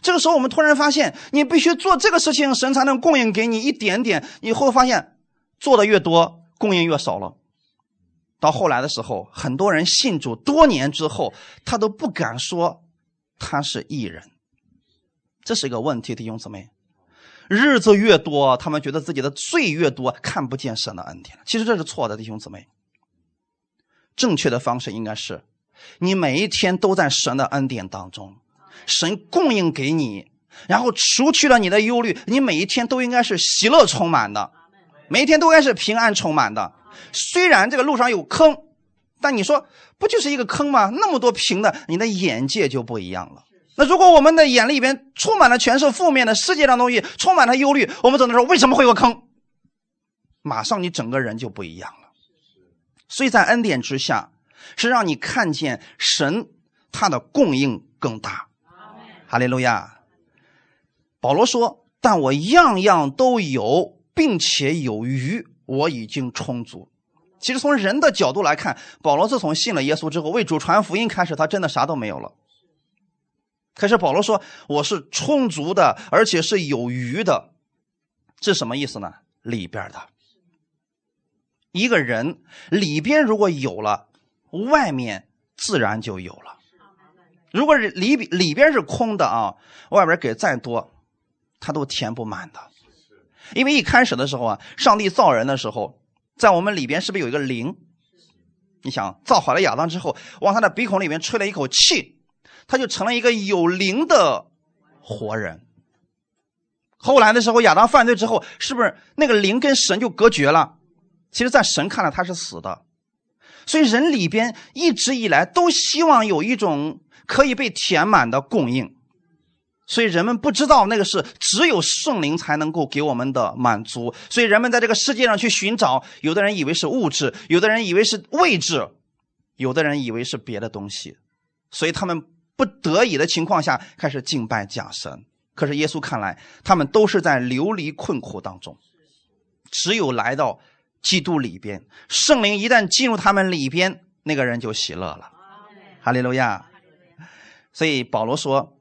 这个时候，我们突然发现，你必须做这个事情，神才能供应给你一点点。以后发现，做的越多，供应越少了。到后来的时候，很多人信主多年之后，他都不敢说他是艺人，这是一个问题，弟兄姊妹。日子越多，他们觉得自己的罪越多，看不见神的恩典。其实这是错的，弟兄姊妹。正确的方式应该是，你每一天都在神的恩典当中。神供应给你，然后除去了你的忧虑，你每一天都应该是喜乐充满的，每一天都该是平安充满的。虽然这个路上有坑，但你说不就是一个坑吗？那么多平的，你的眼界就不一样了。那如果我们的眼里边充满了全是负面的世界上东西，充满了忧虑，我们只能说为什么会有坑？马上你整个人就不一样了。所以在恩典之下，是让你看见神他的供应更大。哈利路亚。保罗说：“但我样样都有，并且有余，我已经充足。”其实从人的角度来看，保罗自从信了耶稣之后，为主传福音开始，他真的啥都没有了。可是保罗说：“我是充足的，而且是有余的。”这什么意思呢？里边的一个人里边如果有了，外面自然就有了。如果是里里边是空的啊，外边给再多，他都填不满的。因为一开始的时候啊，上帝造人的时候，在我们里边是不是有一个灵？你想造好了亚当之后，往他的鼻孔里面吹了一口气，他就成了一个有灵的活人。后来的时候，亚当犯罪之后，是不是那个灵跟神就隔绝了？其实，在神看来他是死的，所以人里边一直以来都希望有一种。可以被填满的供应，所以人们不知道那个是只有圣灵才能够给我们的满足。所以人们在这个世界上去寻找，有的人以为是物质，有的人以为是位置，有的人以为是别的东西，所以他们不得已的情况下开始敬拜假神。可是耶稣看来，他们都是在流离困苦当中，只有来到基督里边，圣灵一旦进入他们里边，那个人就喜乐了。哈利路亚。所以保罗说：“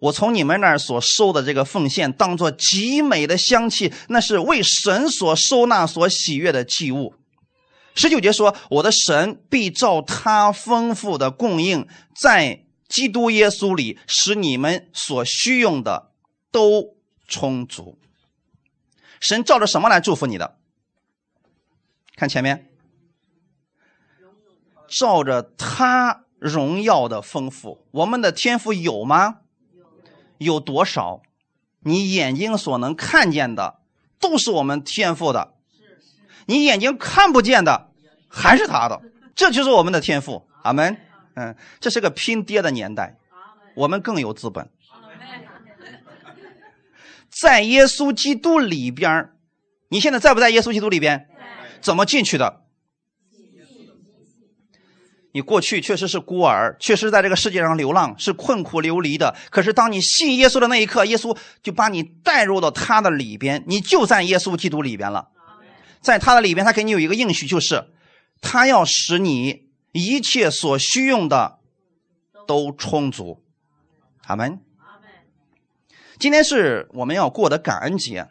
我从你们那儿所收的这个奉献，当作极美的香气，那是为神所收纳、所喜悦的祭物。”十九节说：“我的神必照他丰富的供应，在基督耶稣里，使你们所需用的都充足。”神照着什么来祝福你的？看前面，照着他。荣耀的丰富，我们的天赋有吗？有多少？你眼睛所能看见的，都是我们天赋的；你眼睛看不见的，还是他的。这就是我们的天赋。阿门。嗯，这是个拼爹的年代，我们更有资本。(laughs) 在耶稣基督里边你现在在不在耶稣基督里边？怎么进去的？你过去确实是孤儿，确实在这个世界上流浪，是困苦流离的。可是当你信耶稣的那一刻，耶稣就把你带入到他的里边，你就在耶稣基督里边了。在他的里边，他给你有一个应许，就是他要使你一切所需用的都充足。阿门。今天是我们要过的感恩节。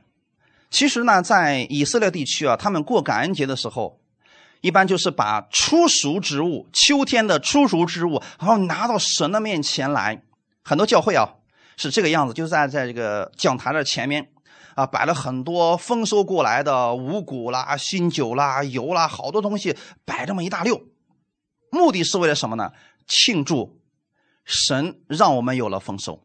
其实呢，在以色列地区啊，他们过感恩节的时候。一般就是把初熟之物，秋天的初熟之物，然后拿到神的面前来。很多教会啊是这个样子，就在在这个讲台的前面啊摆了很多丰收过来的五谷啦、新酒啦、油啦，好多东西摆这么一大溜，目的是为了什么呢？庆祝神让我们有了丰收。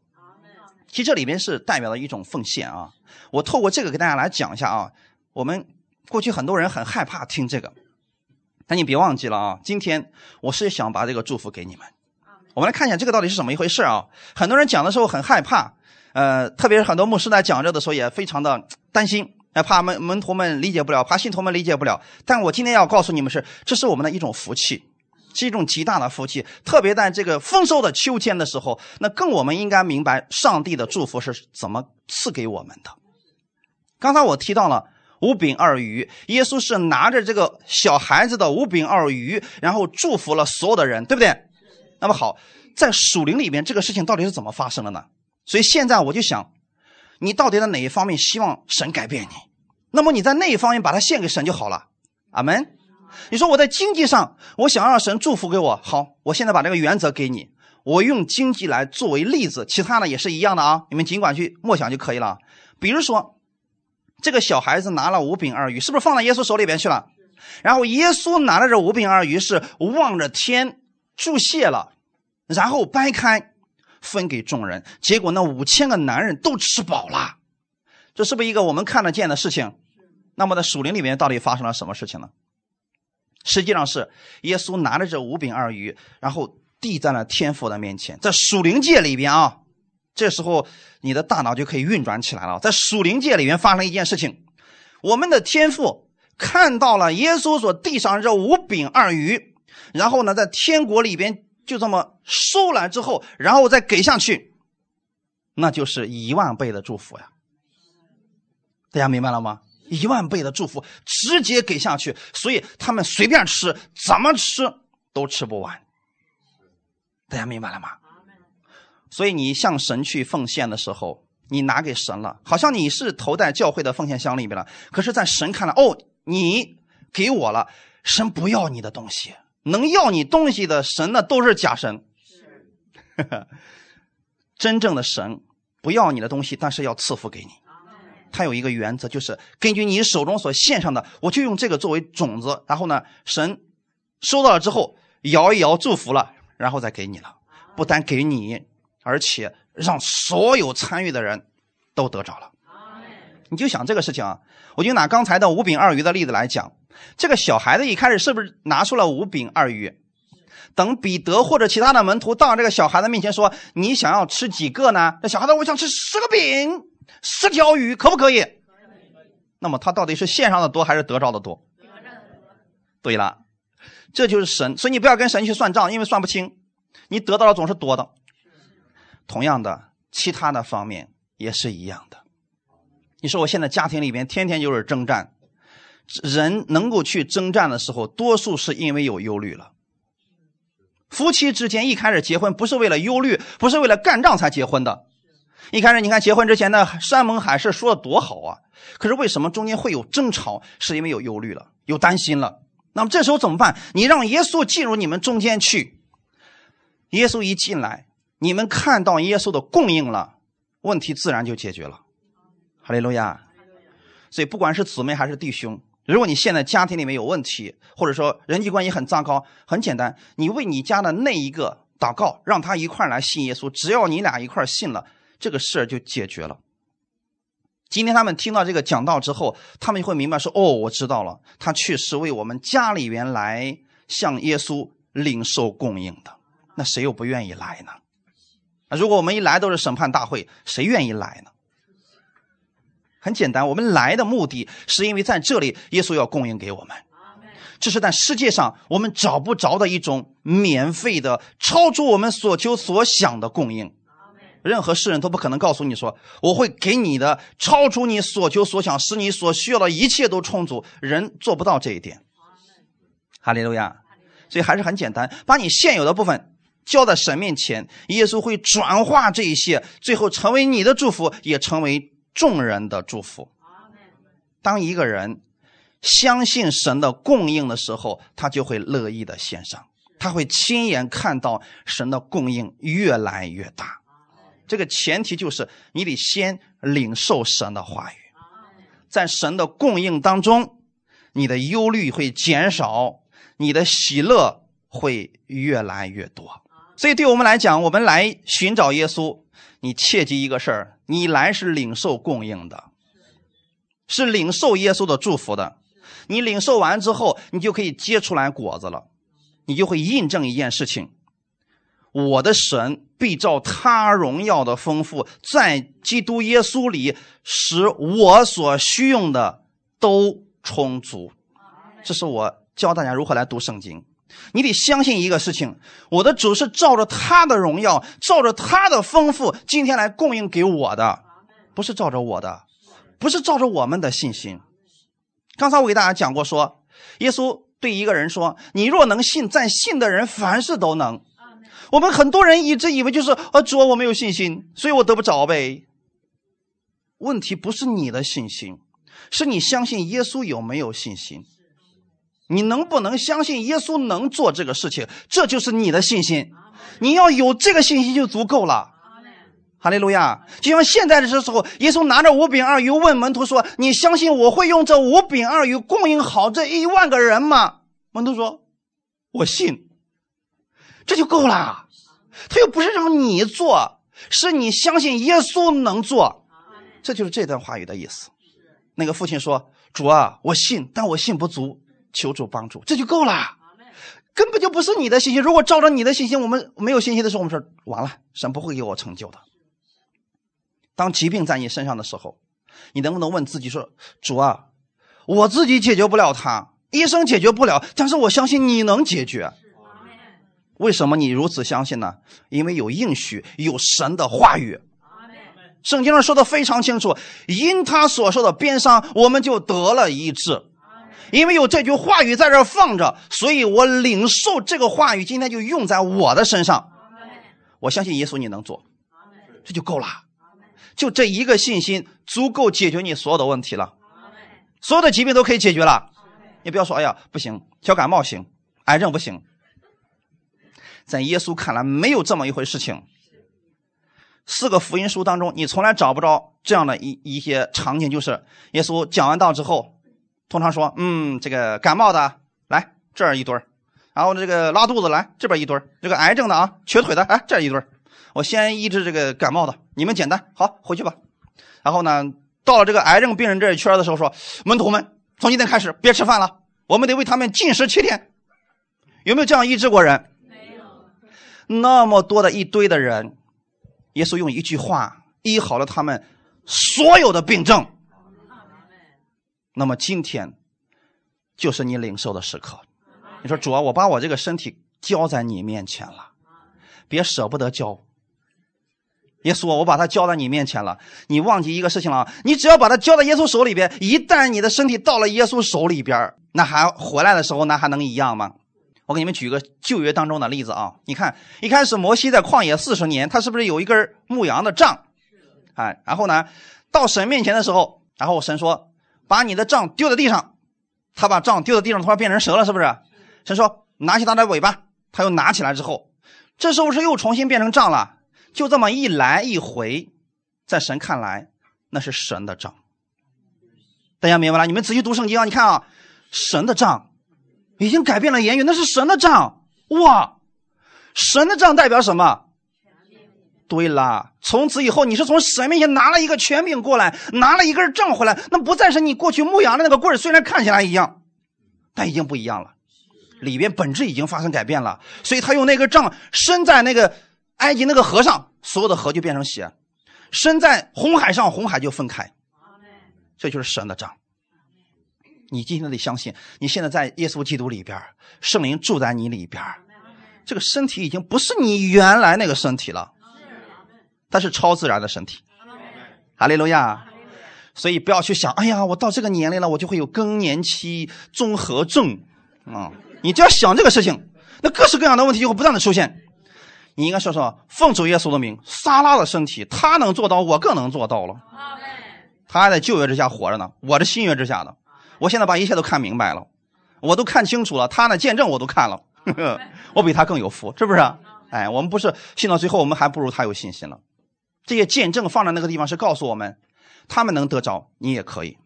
其实这里边是代表了一种奉献啊。我透过这个给大家来讲一下啊。我们过去很多人很害怕听这个。但你别忘记了啊！今天我是想把这个祝福给你们。我们来看一下这个到底是怎么一回事啊？很多人讲的时候很害怕，呃，特别是很多牧师在讲这的时候也非常的担心，怕门门徒们理解不了，怕信徒们理解不了。但我今天要告诉你们是，这是我们的一种福气，是一种极大的福气。特别在这个丰收的秋天的时候，那更我们应该明白上帝的祝福是怎么赐给我们的。刚才我提到了五饼二鱼，耶稣是拿着这个小孩子的五饼二鱼，然后祝福了所有的人，对不对？那么好，在属灵里面，这个事情到底是怎么发生的呢？所以现在我就想，你到底在哪一方面希望神改变你？那么你在那一方面把它献给神就好了。阿门。你说我在经济上，我想让神祝福给我，好，我现在把这个原则给你，我用经济来作为例子，其他的也是一样的啊，你们尽管去默想就可以了。比如说，这个小孩子拿了五饼二鱼，是不是放到耶稣手里边去了？然后耶稣拿着这五饼二鱼是望着天祝谢了，然后掰开分给众人，结果那五千个男人都吃饱了，这是不是一个我们看得见的事情？那么在属灵里面到底发生了什么事情呢？实际上是耶稣拿着这五饼二鱼，然后递在了天父的面前。在属灵界里边啊，这时候你的大脑就可以运转起来了。在属灵界里面发生一件事情，我们的天父看到了耶稣所递上这五饼二鱼，然后呢，在天国里边就这么收来之后，然后再给下去，那就是一万倍的祝福呀！大家明白了吗？一万倍的祝福直接给下去，所以他们随便吃，怎么吃都吃不完。大家明白了吗？所以你向神去奉献的时候，你拿给神了，好像你是投在教会的奉献箱里面了。可是，在神看来，哦，你给我了，神不要你的东西，能要你东西的神那，都是假神。(laughs) 真正的神不要你的东西，但是要赐福给你。他有一个原则，就是根据你手中所献上的，我就用这个作为种子，然后呢，神收到了之后摇一摇，祝福了，然后再给你了。不但给你，而且让所有参与的人都得着了。你就想这个事情啊，我就拿刚才的五饼二鱼的例子来讲，这个小孩子一开始是不是拿出了五饼二鱼？等彼得或者其他的门徒到这个小孩子面前说：“你想要吃几个呢？”这小孩子我想吃十个饼。十条鱼可不可以？那么他到底是献上的多还是得着的多？对了，这就是神，所以你不要跟神去算账，因为算不清。你得到的总是多的。同样的，其他的方面也是一样的。你说我现在家庭里边天天就是征战，人能够去征战的时候，多数是因为有忧虑了。夫妻之间一开始结婚不是为了忧虑，不是为了干仗才结婚的。一开始你看结婚之前的山盟海誓说的多好啊，可是为什么中间会有争吵？是因为有忧虑了，有担心了。那么这时候怎么办？你让耶稣进入你们中间去。耶稣一进来，你们看到耶稣的供应了，问题自然就解决了。哈利路亚。所以不管是姊妹还是弟兄，如果你现在家庭里面有问题，或者说人际关系很糟糕，很简单，你为你家的那一个祷告，让他一块来信耶稣。只要你俩一块信了。这个事儿就解决了。今天他们听到这个讲道之后，他们就会明白说：“哦，我知道了，他确实为我们家里边来向耶稣领受供应的。那谁又不愿意来呢？如果我们一来都是审判大会，谁愿意来呢？很简单，我们来的目的是因为在这里，耶稣要供应给我们。这是在世界上我们找不着的一种免费的、超出我们所求所想的供应。”任何世人都不可能告诉你说我会给你的超出你所求所想，使你所需要的一切都充足。人做不到这一点。哈利路亚。所以还是很简单，把你现有的部分交在神面前，耶稣会转化这一些，最后成为你的祝福，也成为众人的祝福。当一个人相信神的供应的时候，他就会乐意的献上，他会亲眼看到神的供应越来越大。这个前提就是你得先领受神的话语，在神的供应当中，你的忧虑会减少，你的喜乐会越来越多。所以，对我们来讲，我们来寻找耶稣，你切记一个事儿：你来是领受供应的，是领受耶稣的祝福的。你领受完之后，你就可以结出来果子了，你就会印证一件事情。我的神必照他荣耀的丰富，在基督耶稣里，使我所需用的都充足。这是我教大家如何来读圣经。你得相信一个事情：我的主是照着他的荣耀，照着他的丰富，今天来供应给我的，不是照着我的，不是照着我们的信心。刚才我给大家讲过，说耶稣对一个人说：“你若能信，在信的人凡事都能。”我们很多人一直以为就是啊，主我没有信心，所以我得不着呗。问题不是你的信心，是你相信耶稣有没有信心？你能不能相信耶稣能做这个事情？这就是你的信心。你要有这个信心就足够了。哈利路亚！就像现在的这时候，耶稣拿着五饼二鱼问门徒说：“你相信我会用这五饼二鱼供应好这一万个人吗？”门徒说：“我信。”这就够了。他又不是让你做，是你相信耶稣能做。这就是这段话语的意思。那个父亲说：“主啊，我信，但我信不足。”求助帮助，这就够了，根本就不是你的信心。如果照着你的信心，我们没有信心的时候，我们说完了，神不会给我成就的。当疾病在你身上的时候，你能不能问自己说：“主啊，我自己解决不了它，医生解决不了，但是我相信你能解决。”为什么你如此相信呢？因为有应许，有神的话语。圣经上说的非常清楚：“因他所受的鞭伤，我们就得了医治。”因为有这句话语在这放着，所以我领受这个话语，今天就用在我的身上。我相信耶稣，你能做，这就够了。就这一个信心，足够解决你所有的问题了。所有的疾病都可以解决了。你不要说，哎呀，不行，小感冒行，癌症不行。在耶稣看来，没有这么一回事情。四个福音书当中，你从来找不着这样的一一些场景，就是耶稣讲完道之后。通常说，嗯，这个感冒的来这儿一堆儿然后这个拉肚子来这边一堆儿这个癌症的啊，瘸腿的哎这一堆儿我先医治这个感冒的，你们简单好回去吧。然后呢，到了这个癌症病人这一圈的时候，说门徒们从今天开始别吃饭了，我们得为他们禁食七天。有没有这样医治过人？那么多的一堆的人，耶稣用一句话医好了他们所有的病症。那么今天，就是你领受的时刻。你说主啊，我把我这个身体交在你面前了，别舍不得交。耶稣，我把它交在你面前了。你忘记一个事情了，你只要把它交在耶稣手里边，一旦你的身体到了耶稣手里边，那还回来的时候，那还能一样吗？我给你们举个旧约当中的例子啊，你看一开始摩西在旷野四十年，他是不是有一根牧羊的杖？哎，然后呢，到神面前的时候，然后神说。把你的杖丢在地上，他把杖丢在地上，突然变成蛇了，是不是？神说：“拿起他的尾巴。”他又拿起来之后，这时候是又重新变成杖了。就这么一来一回，在神看来，那是神的杖。大家明白了？你们仔细读圣经啊！你看啊，神的杖已经改变了言语，那是神的杖。哇，神的杖代表什么？对了，从此以后你是从神面前拿了一个权柄过来，拿了一根杖回来，那不再是你过去牧羊的那个棍虽然看起来一样，但已经不一样了，里边本质已经发生改变了。所以他用那个杖伸在那个埃及那个河上，所有的河就变成血；伸在红海上，红海就分开。这就是神的杖。你今天得相信，你现在在耶稣基督里边，圣灵住在你里边，这个身体已经不是你原来那个身体了。它是超自然的身体，哈利路亚。所以不要去想，哎呀，我到这个年龄了，我就会有更年期综合症啊！你只要想这个事情，那各式各样的问题就会不断的出现。你应该说说，奉主耶稣的名，撒拉的身体，他能做到，我更能做到了。他还在旧约之下活着呢，我的新约之下的。我现在把一切都看明白了，我都看清楚了。他呢，见证我都看了，呵 (laughs) 呵我比他更有福，是不是？哎，我们不是信到最后，我们还不如他有信心了。这些见证放在那个地方是告诉我们，他们能得着，你也可以。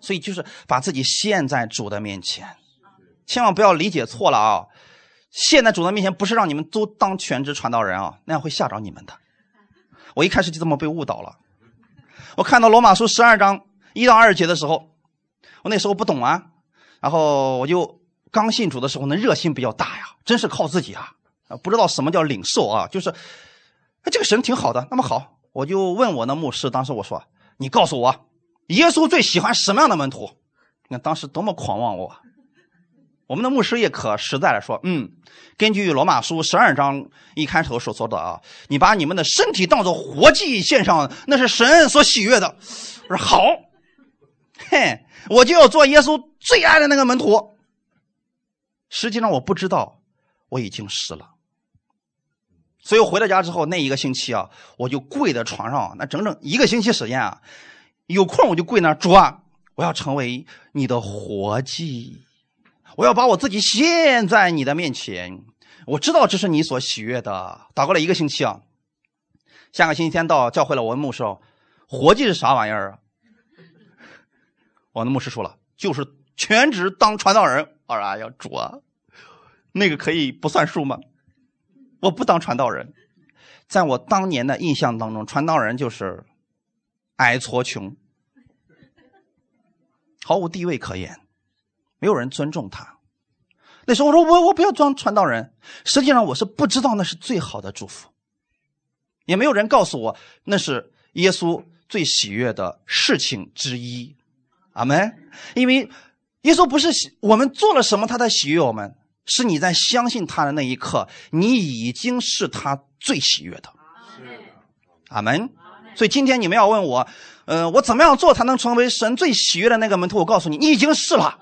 所以就是把自己献在主的面前，千万不要理解错了啊！献在主的面前不是让你们都当全职传道人啊，那样会吓着你们的。我一开始就这么被误导了。我看到罗马书十二章一到二节的时候，我那时候不懂啊，然后我就刚信主的时候，那热心比较大呀，真是靠自己啊，不知道什么叫领受啊，就是。这个神挺好的。那么好，我就问我那牧师，当时我说：“你告诉我，耶稣最喜欢什么样的门徒？”你看当时多么狂妄我！我们的牧师也可实在了，说，嗯，根据罗马书十二章一开头所说的啊，你把你们的身体当做活祭献上，那是神所喜悦的。我说好，(laughs) 嘿，我就要做耶稣最爱的那个门徒。实际上我不知道我已经死了，所以我回到家之后那一个星期啊，我就跪在床上，那整整一个星期时间啊，有空我就跪那主啊，我要成为你的活祭。我要把我自己献在你的面前，我知道这是你所喜悦的。祷告了一个星期啊，下个星期天到教会了，我问牧师：“活祭是啥玩意儿啊？”我的牧师说了：“就是全职当传道人。”我说：“哎呀，主啊，那个可以不算数吗？我不当传道人。在我当年的印象当中，传道人就是矮矬穷，毫无地位可言。”没有人尊重他。那时候我说我我不要装传道人，实际上我是不知道那是最好的祝福，也没有人告诉我那是耶稣最喜悦的事情之一。阿门。因为耶稣不是我们做了什么他才喜悦我们，是你在相信他的那一刻，你已经是他最喜悦的。阿门。所以今天你们要问我，呃，我怎么样做才能成为神最喜悦的那个门徒？我告诉你，你已经是了。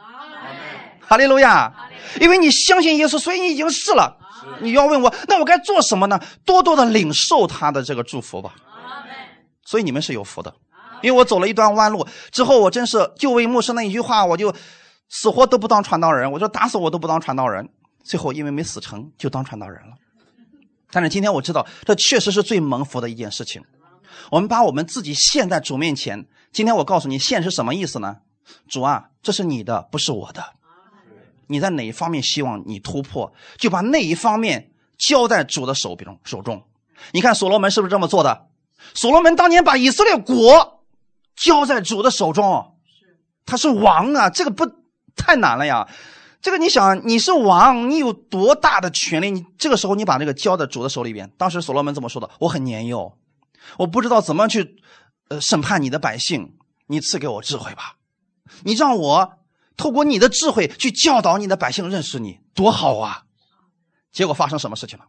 哈利路亚！因为你相信耶稣，所以你已经是了。你要问我，那我该做什么呢？多多的领受他的这个祝福吧。所以你们是有福的，因为我走了一段弯路之后，我真是就为牧师那一句话，我就死活都不当传道人。我说打死我都不当传道人。最后因为没死成就当传道人了。但是今天我知道，这确实是最蒙福的一件事情。我们把我们自己献在主面前。今天我告诉你，献是什么意思呢？主啊，这是你的，不是我的。你在哪一方面希望你突破，就把那一方面交在主的手中手中。你看所罗门是不是这么做的？所罗门当年把以色列国交在主的手中，他是王啊，这个不太难了呀。这个你想，你是王，你有多大的权利？你这个时候你把这个交在主的手里边。当时所罗门怎么说的？我很年幼，我不知道怎么去呃审判你的百姓，你赐给我智慧吧，你让我。透过你的智慧去教导你的百姓认识你，多好啊！结果发生什么事情了？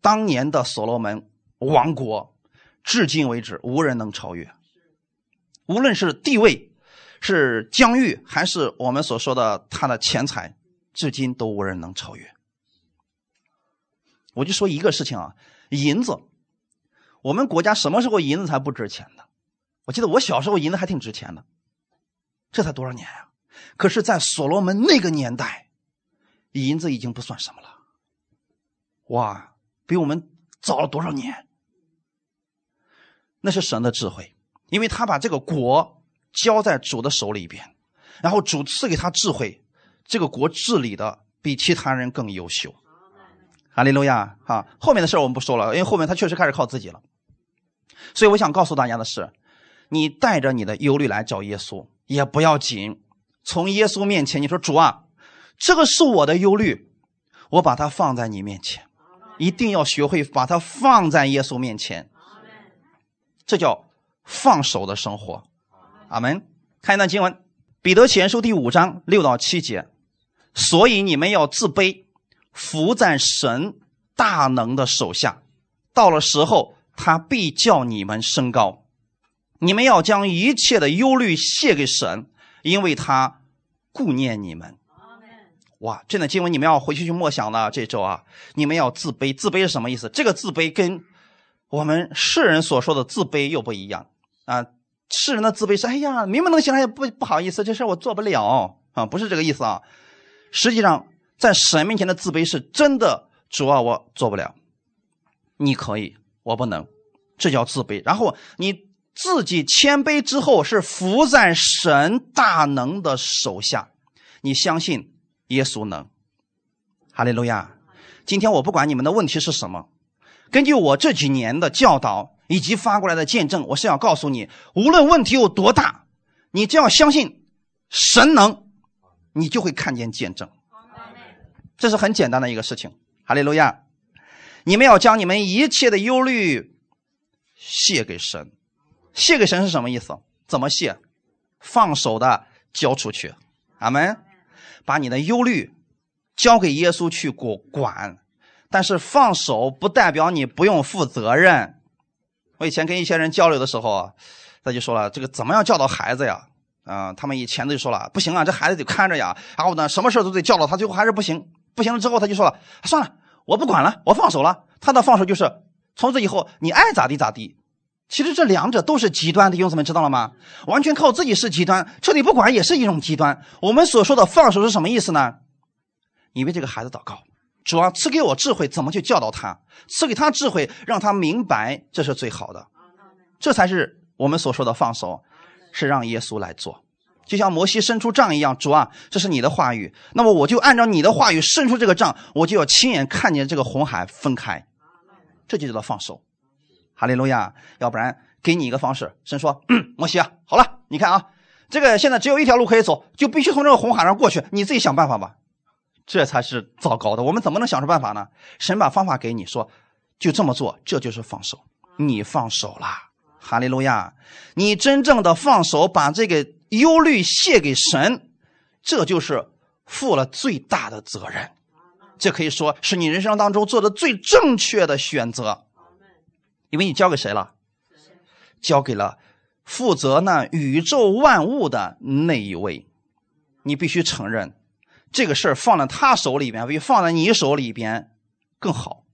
当年的所罗门王国，至今为止无人能超越。无论是地位、是疆域，还是我们所说的他的钱财，至今都无人能超越。我就说一个事情啊，银子，我们国家什么时候银子才不值钱的？我记得我小时候银子还挺值钱的。这才多少年呀！可是，在所罗门那个年代，银子已经不算什么了。哇，比我们早了多少年？那是神的智慧，因为他把这个国交在主的手里边，然后主赐给他智慧，这个国治理的比其他人更优秀。哈利路亚！哈，后面的事我们不说了，因为后面他确实开始靠自己了。所以，我想告诉大家的是，你带着你的忧虑来找耶稣。也不要紧，从耶稣面前，你说主啊，这个是我的忧虑，我把它放在你面前，一定要学会把它放在耶稣面前，这叫放手的生活。阿门。看一段经文，《彼得前书》第五章六到七节，所以你们要自卑，伏在神大能的手下，到了时候，他必叫你们升高。你们要将一切的忧虑卸给神，因为他顾念你们。哇，这段经文你们要回去去默想了。这周啊，你们要自卑，自卑是什么意思？这个自卑跟我们世人所说的自卑又不一样啊。世人的自卑是，哎呀，明明能行，也不不好意思，这事我做不了啊，不是这个意思啊。实际上，在神面前的自卑是真的，主啊，我做不了，你可以，我不能，这叫自卑。然后你。自己谦卑之后，是伏在神大能的手下。你相信耶稣能？哈利路亚！今天我不管你们的问题是什么，根据我这几年的教导以及发过来的见证，我是要告诉你，无论问题有多大，你只要相信神能，你就会看见见证。这是很简单的一个事情。哈利路亚！你们要将你们一切的忧虑卸给神。谢给神是什么意思？怎么谢？放手的交出去，阿门。把你的忧虑交给耶稣去管管。但是放手不代表你不用负责任。我以前跟一些人交流的时候，他就说了：“这个怎么样教导孩子呀？”啊，他们以前就说了：“不行啊，这孩子得看着呀。”然后呢，什么事都得教导他，最后还是不行。不行了之后，他就说了：“算了，我不管了，我放手了。”他的放手就是从此以后你爱咋地咋地。其实这两者都是极端的，兄弟们知道了吗？完全靠自己是极端，彻底不管也是一种极端。我们所说的放手是什么意思呢？你为这个孩子祷告。主啊，赐给我智慧，怎么去教导他？赐给他智慧，让他明白这是最好的。这才是我们所说的放手，是让耶稣来做。就像摩西伸出杖一样，主啊，这是你的话语，那么我就按照你的话语伸出这个杖，我就要亲眼看见这个红海分开。这就叫做放手。哈利路亚！要不然给你一个方式，神说：“摩西啊，好了，你看啊，这个现在只有一条路可以走，就必须从这个红海上过去，你自己想办法吧。”这才是糟糕的。我们怎么能想出办法呢？神把方法给你，说就这么做，这就是放手。你放手了，哈利路亚！你真正的放手，把这个忧虑卸给神，这就是负了最大的责任。这可以说是你人生当中做的最正确的选择，因为你交给谁了？交给了负责那宇宙万物的那一位。你必须承认。这个事儿放在他手里边，比放在你手里边更好。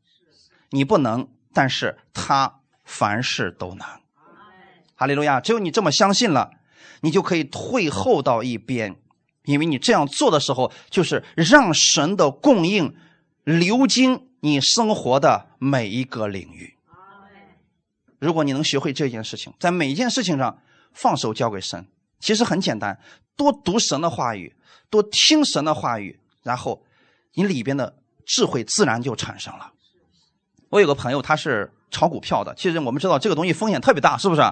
你不能，但是他凡事都能。哈利路亚！只有你这么相信了，你就可以退后到一边，因为你这样做的时候，就是让神的供应流经你生活的每一个领域。如果你能学会这件事情，在每一件事情上放手交给神，其实很简单，多读神的话语。多听神的话语，然后你里边的智慧自然就产生了。我有个朋友，他是炒股票的。其实我们知道这个东西风险特别大，是不是？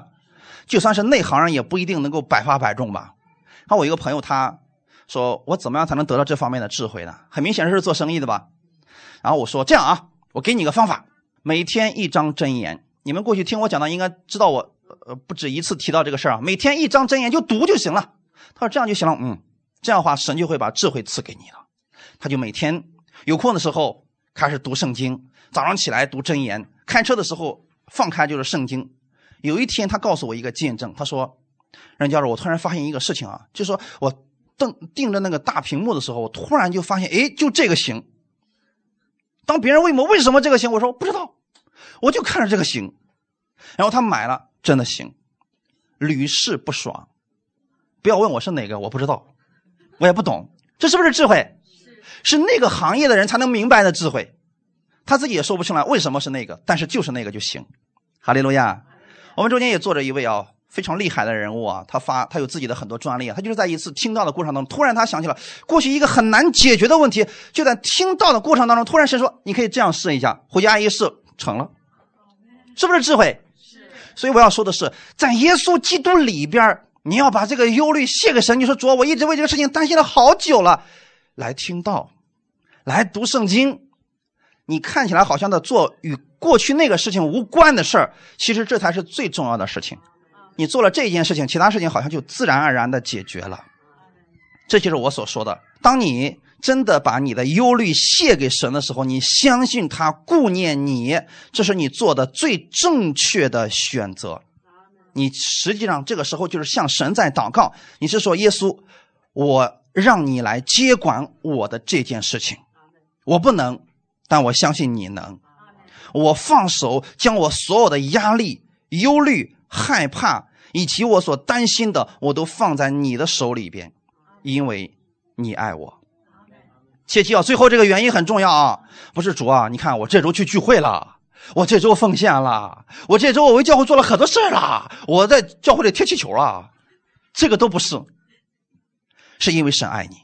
就算是内行人，也不一定能够百发百中吧。然后我一个朋友，他说：“我怎么样才能得到这方面的智慧呢？”很明显是做生意的吧。然后我说：“这样啊，我给你个方法，每天一张真言。你们过去听我讲的，应该知道我呃不止一次提到这个事儿啊。每天一张真言就读就行了。”他说：“这样就行了。”嗯。这样的话，神就会把智慧赐给你了。他就每天有空的时候开始读圣经，早上起来读真言，开车的时候放开就是圣经。有一天，他告诉我一个见证，他说：“任教授，我突然发现一个事情啊，就说我瞪盯着那个大屏幕的时候，我突然就发现，哎，就这个行。当别人问我为什么这个行，我说不知道，我就看着这个行。然后他买了，真的行，屡试不爽。不要问我是哪个，我不知道。”我也不懂，这是不是智慧？是那个行业的人才能明白的智慧，他自己也说不出来为什么是那个，但是就是那个就行。哈利路亚！我们中间也坐着一位啊非常厉害的人物啊，他发他有自己的很多专利啊，他就是在一次听到的过程当中，突然他想起了过去一个很难解决的问题，就在听到的过程当中，突然神说：“你可以这样试一下。”回家一试成了，是不是智慧？所以我要说的是，在耶稣基督里边你要把这个忧虑卸给神。你说主，我一直为这个事情担心了好久了。来听到，来读圣经。你看起来好像在做与过去那个事情无关的事儿，其实这才是最重要的事情。你做了这件事情，其他事情好像就自然而然的解决了。这就是我所说的：当你真的把你的忧虑卸给神的时候，你相信他顾念你，这是你做的最正确的选择。你实际上这个时候就是向神在祷告，你是说耶稣，我让你来接管我的这件事情，我不能，但我相信你能，我放手将我所有的压力、忧虑、害怕以及我所担心的，我都放在你的手里边，因为你爱我。切记啊，最后这个原因很重要啊，不是主啊，你看我这周去聚会了。我这周奉献了，我这周我为教会做了很多事了，我在教会里踢气球了，这个都不是，是因为神爱你，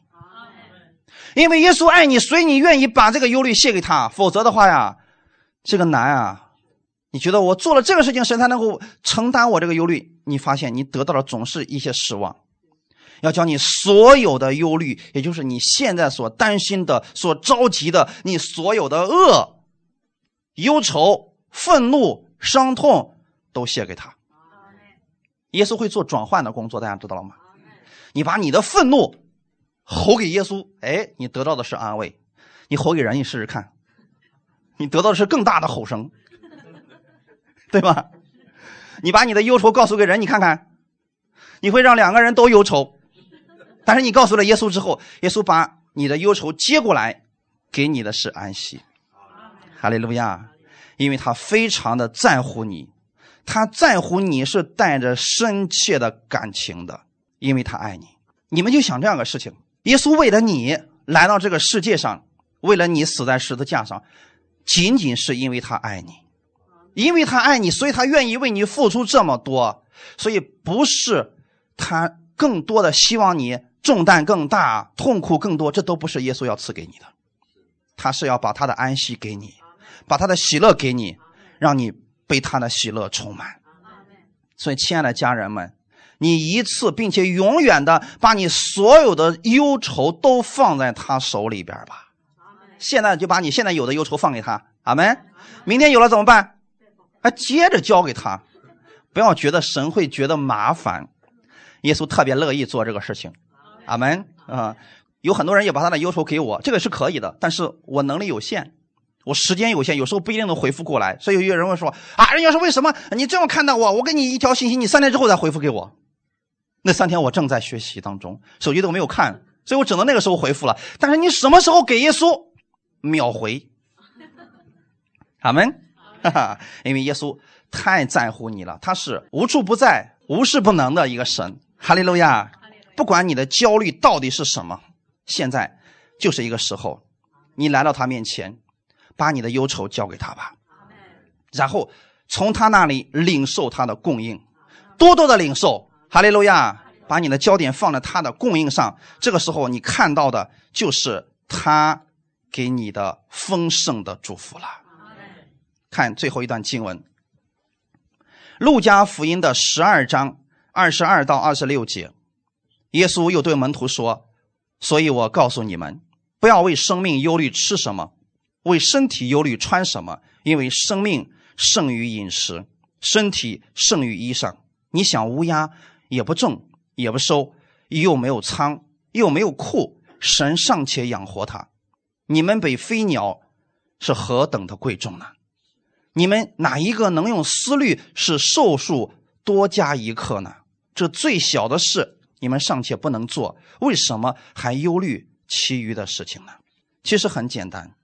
因为耶稣爱你，所以你愿意把这个忧虑卸给他，否则的话呀，这个难啊！你觉得我做了这个事情，神才能够承担我这个忧虑？你发现你得到的总是一些失望，要将你所有的忧虑，也就是你现在所担心的、所着急的，你所有的恶。忧愁、愤怒、伤痛都写给他。耶稣会做转换的工作，大家知道了吗？你把你的愤怒吼给耶稣，哎，你得到的是安慰；你吼给人，你试试看，你得到的是更大的吼声，对吧？你把你的忧愁告诉给人，你看看，你会让两个人都忧愁。但是你告诉了耶稣之后，耶稣把你的忧愁接过来，给你的是安息。哈利路亚！因为他非常的在乎你，他在乎你是带着深切的感情的，因为他爱你。你们就想这样个事情：耶稣为了你来到这个世界上，为了你死在十字架上，仅仅是因为他爱你，因为他爱你，所以他愿意为你付出这么多。所以不是他更多的希望你。重担更大，痛苦更多，这都不是耶稣要赐给你的，他是要把他的安息给你，把他的喜乐给你，让你被他的喜乐充满。所以，亲爱的家人们，你一次并且永远的把你所有的忧愁都放在他手里边吧。现在就把你现在有的忧愁放给他，阿门。明天有了怎么办？还，接着交给他，不要觉得神会觉得麻烦，耶稣特别乐意做这个事情。阿门啊！有很多人也把他的忧愁给我，这个是可以的，但是我能力有限，我时间有限，有时候不一定能回复过来。所以有些人会说：“啊，人家说为什么你这样看待我？我给你一条信息，你三天之后再回复给我。”那三天我正在学习当中，手机都没有看，所以我只能那个时候回复了。但是你什么时候给耶稣，秒回。阿门，哈哈，因为耶稣太在乎你了，他是无处不在、无事不能的一个神。哈利路亚。不管你的焦虑到底是什么，现在就是一个时候，你来到他面前，把你的忧愁交给他吧，然后从他那里领受他的供应，多多的领受，哈利路亚！把你的焦点放在他的供应上，这个时候你看到的就是他给你的丰盛的祝福了。看最后一段经文，《路加福音》的十二章二十二到二十六节。耶稣又对门徒说：“所以我告诉你们，不要为生命忧虑吃什么，为身体忧虑穿什么。因为生命胜于饮食，身体胜于衣裳。你想乌鸦也不种，也不收，又没有仓，又没有库，神尚且养活它，你们比飞鸟是何等的贵重呢？你们哪一个能用思虑使寿数多加一刻呢？这最小的事。”你们尚且不能做，为什么还忧虑其余的事情呢？其实很简单，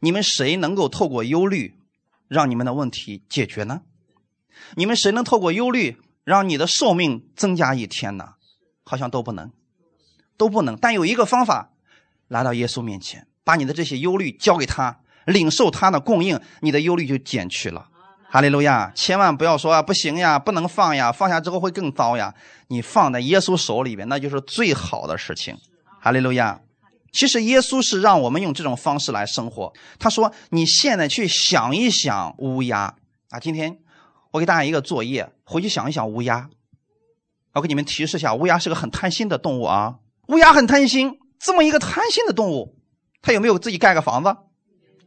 你们谁能够透过忧虑让你们的问题解决呢？你们谁能透过忧虑让你的寿命增加一天呢？好像都不能，都不能。但有一个方法，来到耶稣面前，把你的这些忧虑交给他，领受他的供应，你的忧虑就减去了。哈利路亚！千万不要说啊，不行呀，不能放呀，放下之后会更糟呀。你放在耶稣手里边，那就是最好的事情。哈利路亚！其实耶稣是让我们用这种方式来生活。他说：“你现在去想一想乌鸦啊，今天我给大家一个作业，回去想一想乌鸦。我给你们提示一下，乌鸦是个很贪心的动物啊。乌鸦很贪心，这么一个贪心的动物，它有没有自己盖个房子？”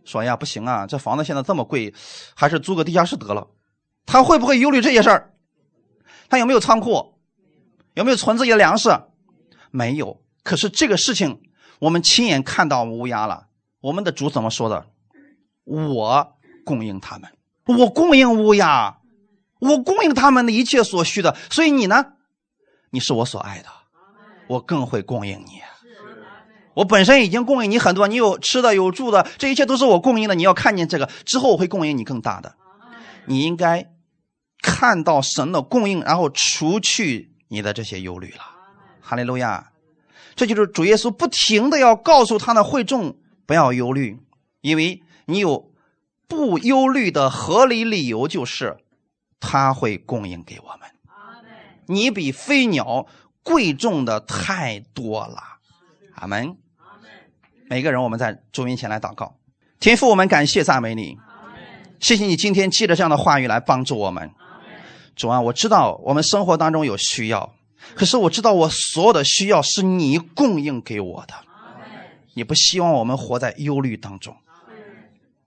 说呀，不行啊，这房子现在这么贵，还是租个地下室得了。他会不会忧虑这些事儿？他有没有仓库？有没有存自己的粮食？没有。可是这个事情，我们亲眼看到乌鸦了。我们的主怎么说的？我供应他们，我供应乌鸦，我供应他们的一切所需的。所以你呢？你是我所爱的，我更会供应你。我本身已经供应你很多，你有吃的有住的，这一切都是我供应的。你要看见这个之后，我会供应你更大的。你应该看到神的供应，然后除去你的这些忧虑了。哈利路亚！这就是主耶稣不停的要告诉他的会众不要忧虑，因为你有不忧虑的合理理由，就是他会供应给我们。你比飞鸟贵重的太多了。阿门。每个人，我们在主面前来祷告，天父，我们感谢赞美你，谢谢你今天借着这样的话语来帮助我们。主啊，我知道我们生活当中有需要，可是我知道我所有的需要是你供应给我的。你不希望我们活在忧虑当中，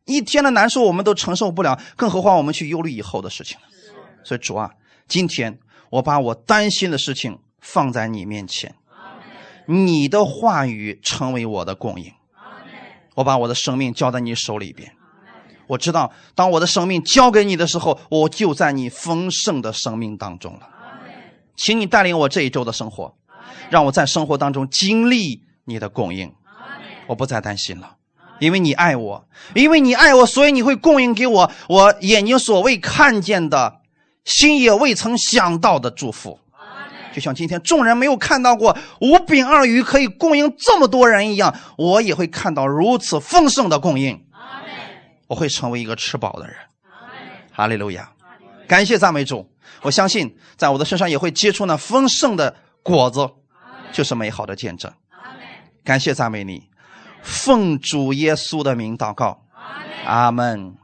一天的难受我们都承受不了，更何况我们去忧虑以后的事情所以主啊，今天我把我担心的事情放在你面前。你的话语成为我的供应。我把我的生命交在你手里边。我知道，当我的生命交给你的时候，我就在你丰盛的生命当中了。请你带领我这一周的生活，让我在生活当中经历你的供应。我不再担心了，因为你爱我，因为你爱我，所以你会供应给我我眼睛所未看见的，心也未曾想到的祝福。就像今天众人没有看到过五饼二鱼可以供应这么多人一样，我也会看到如此丰盛的供应。我会成为一个吃饱的人。哈利路亚！感谢赞美主。我相信在我的身上也会结出那丰盛的果子，就是美好的见证。感谢赞美你，奉主耶稣的名祷告。阿门。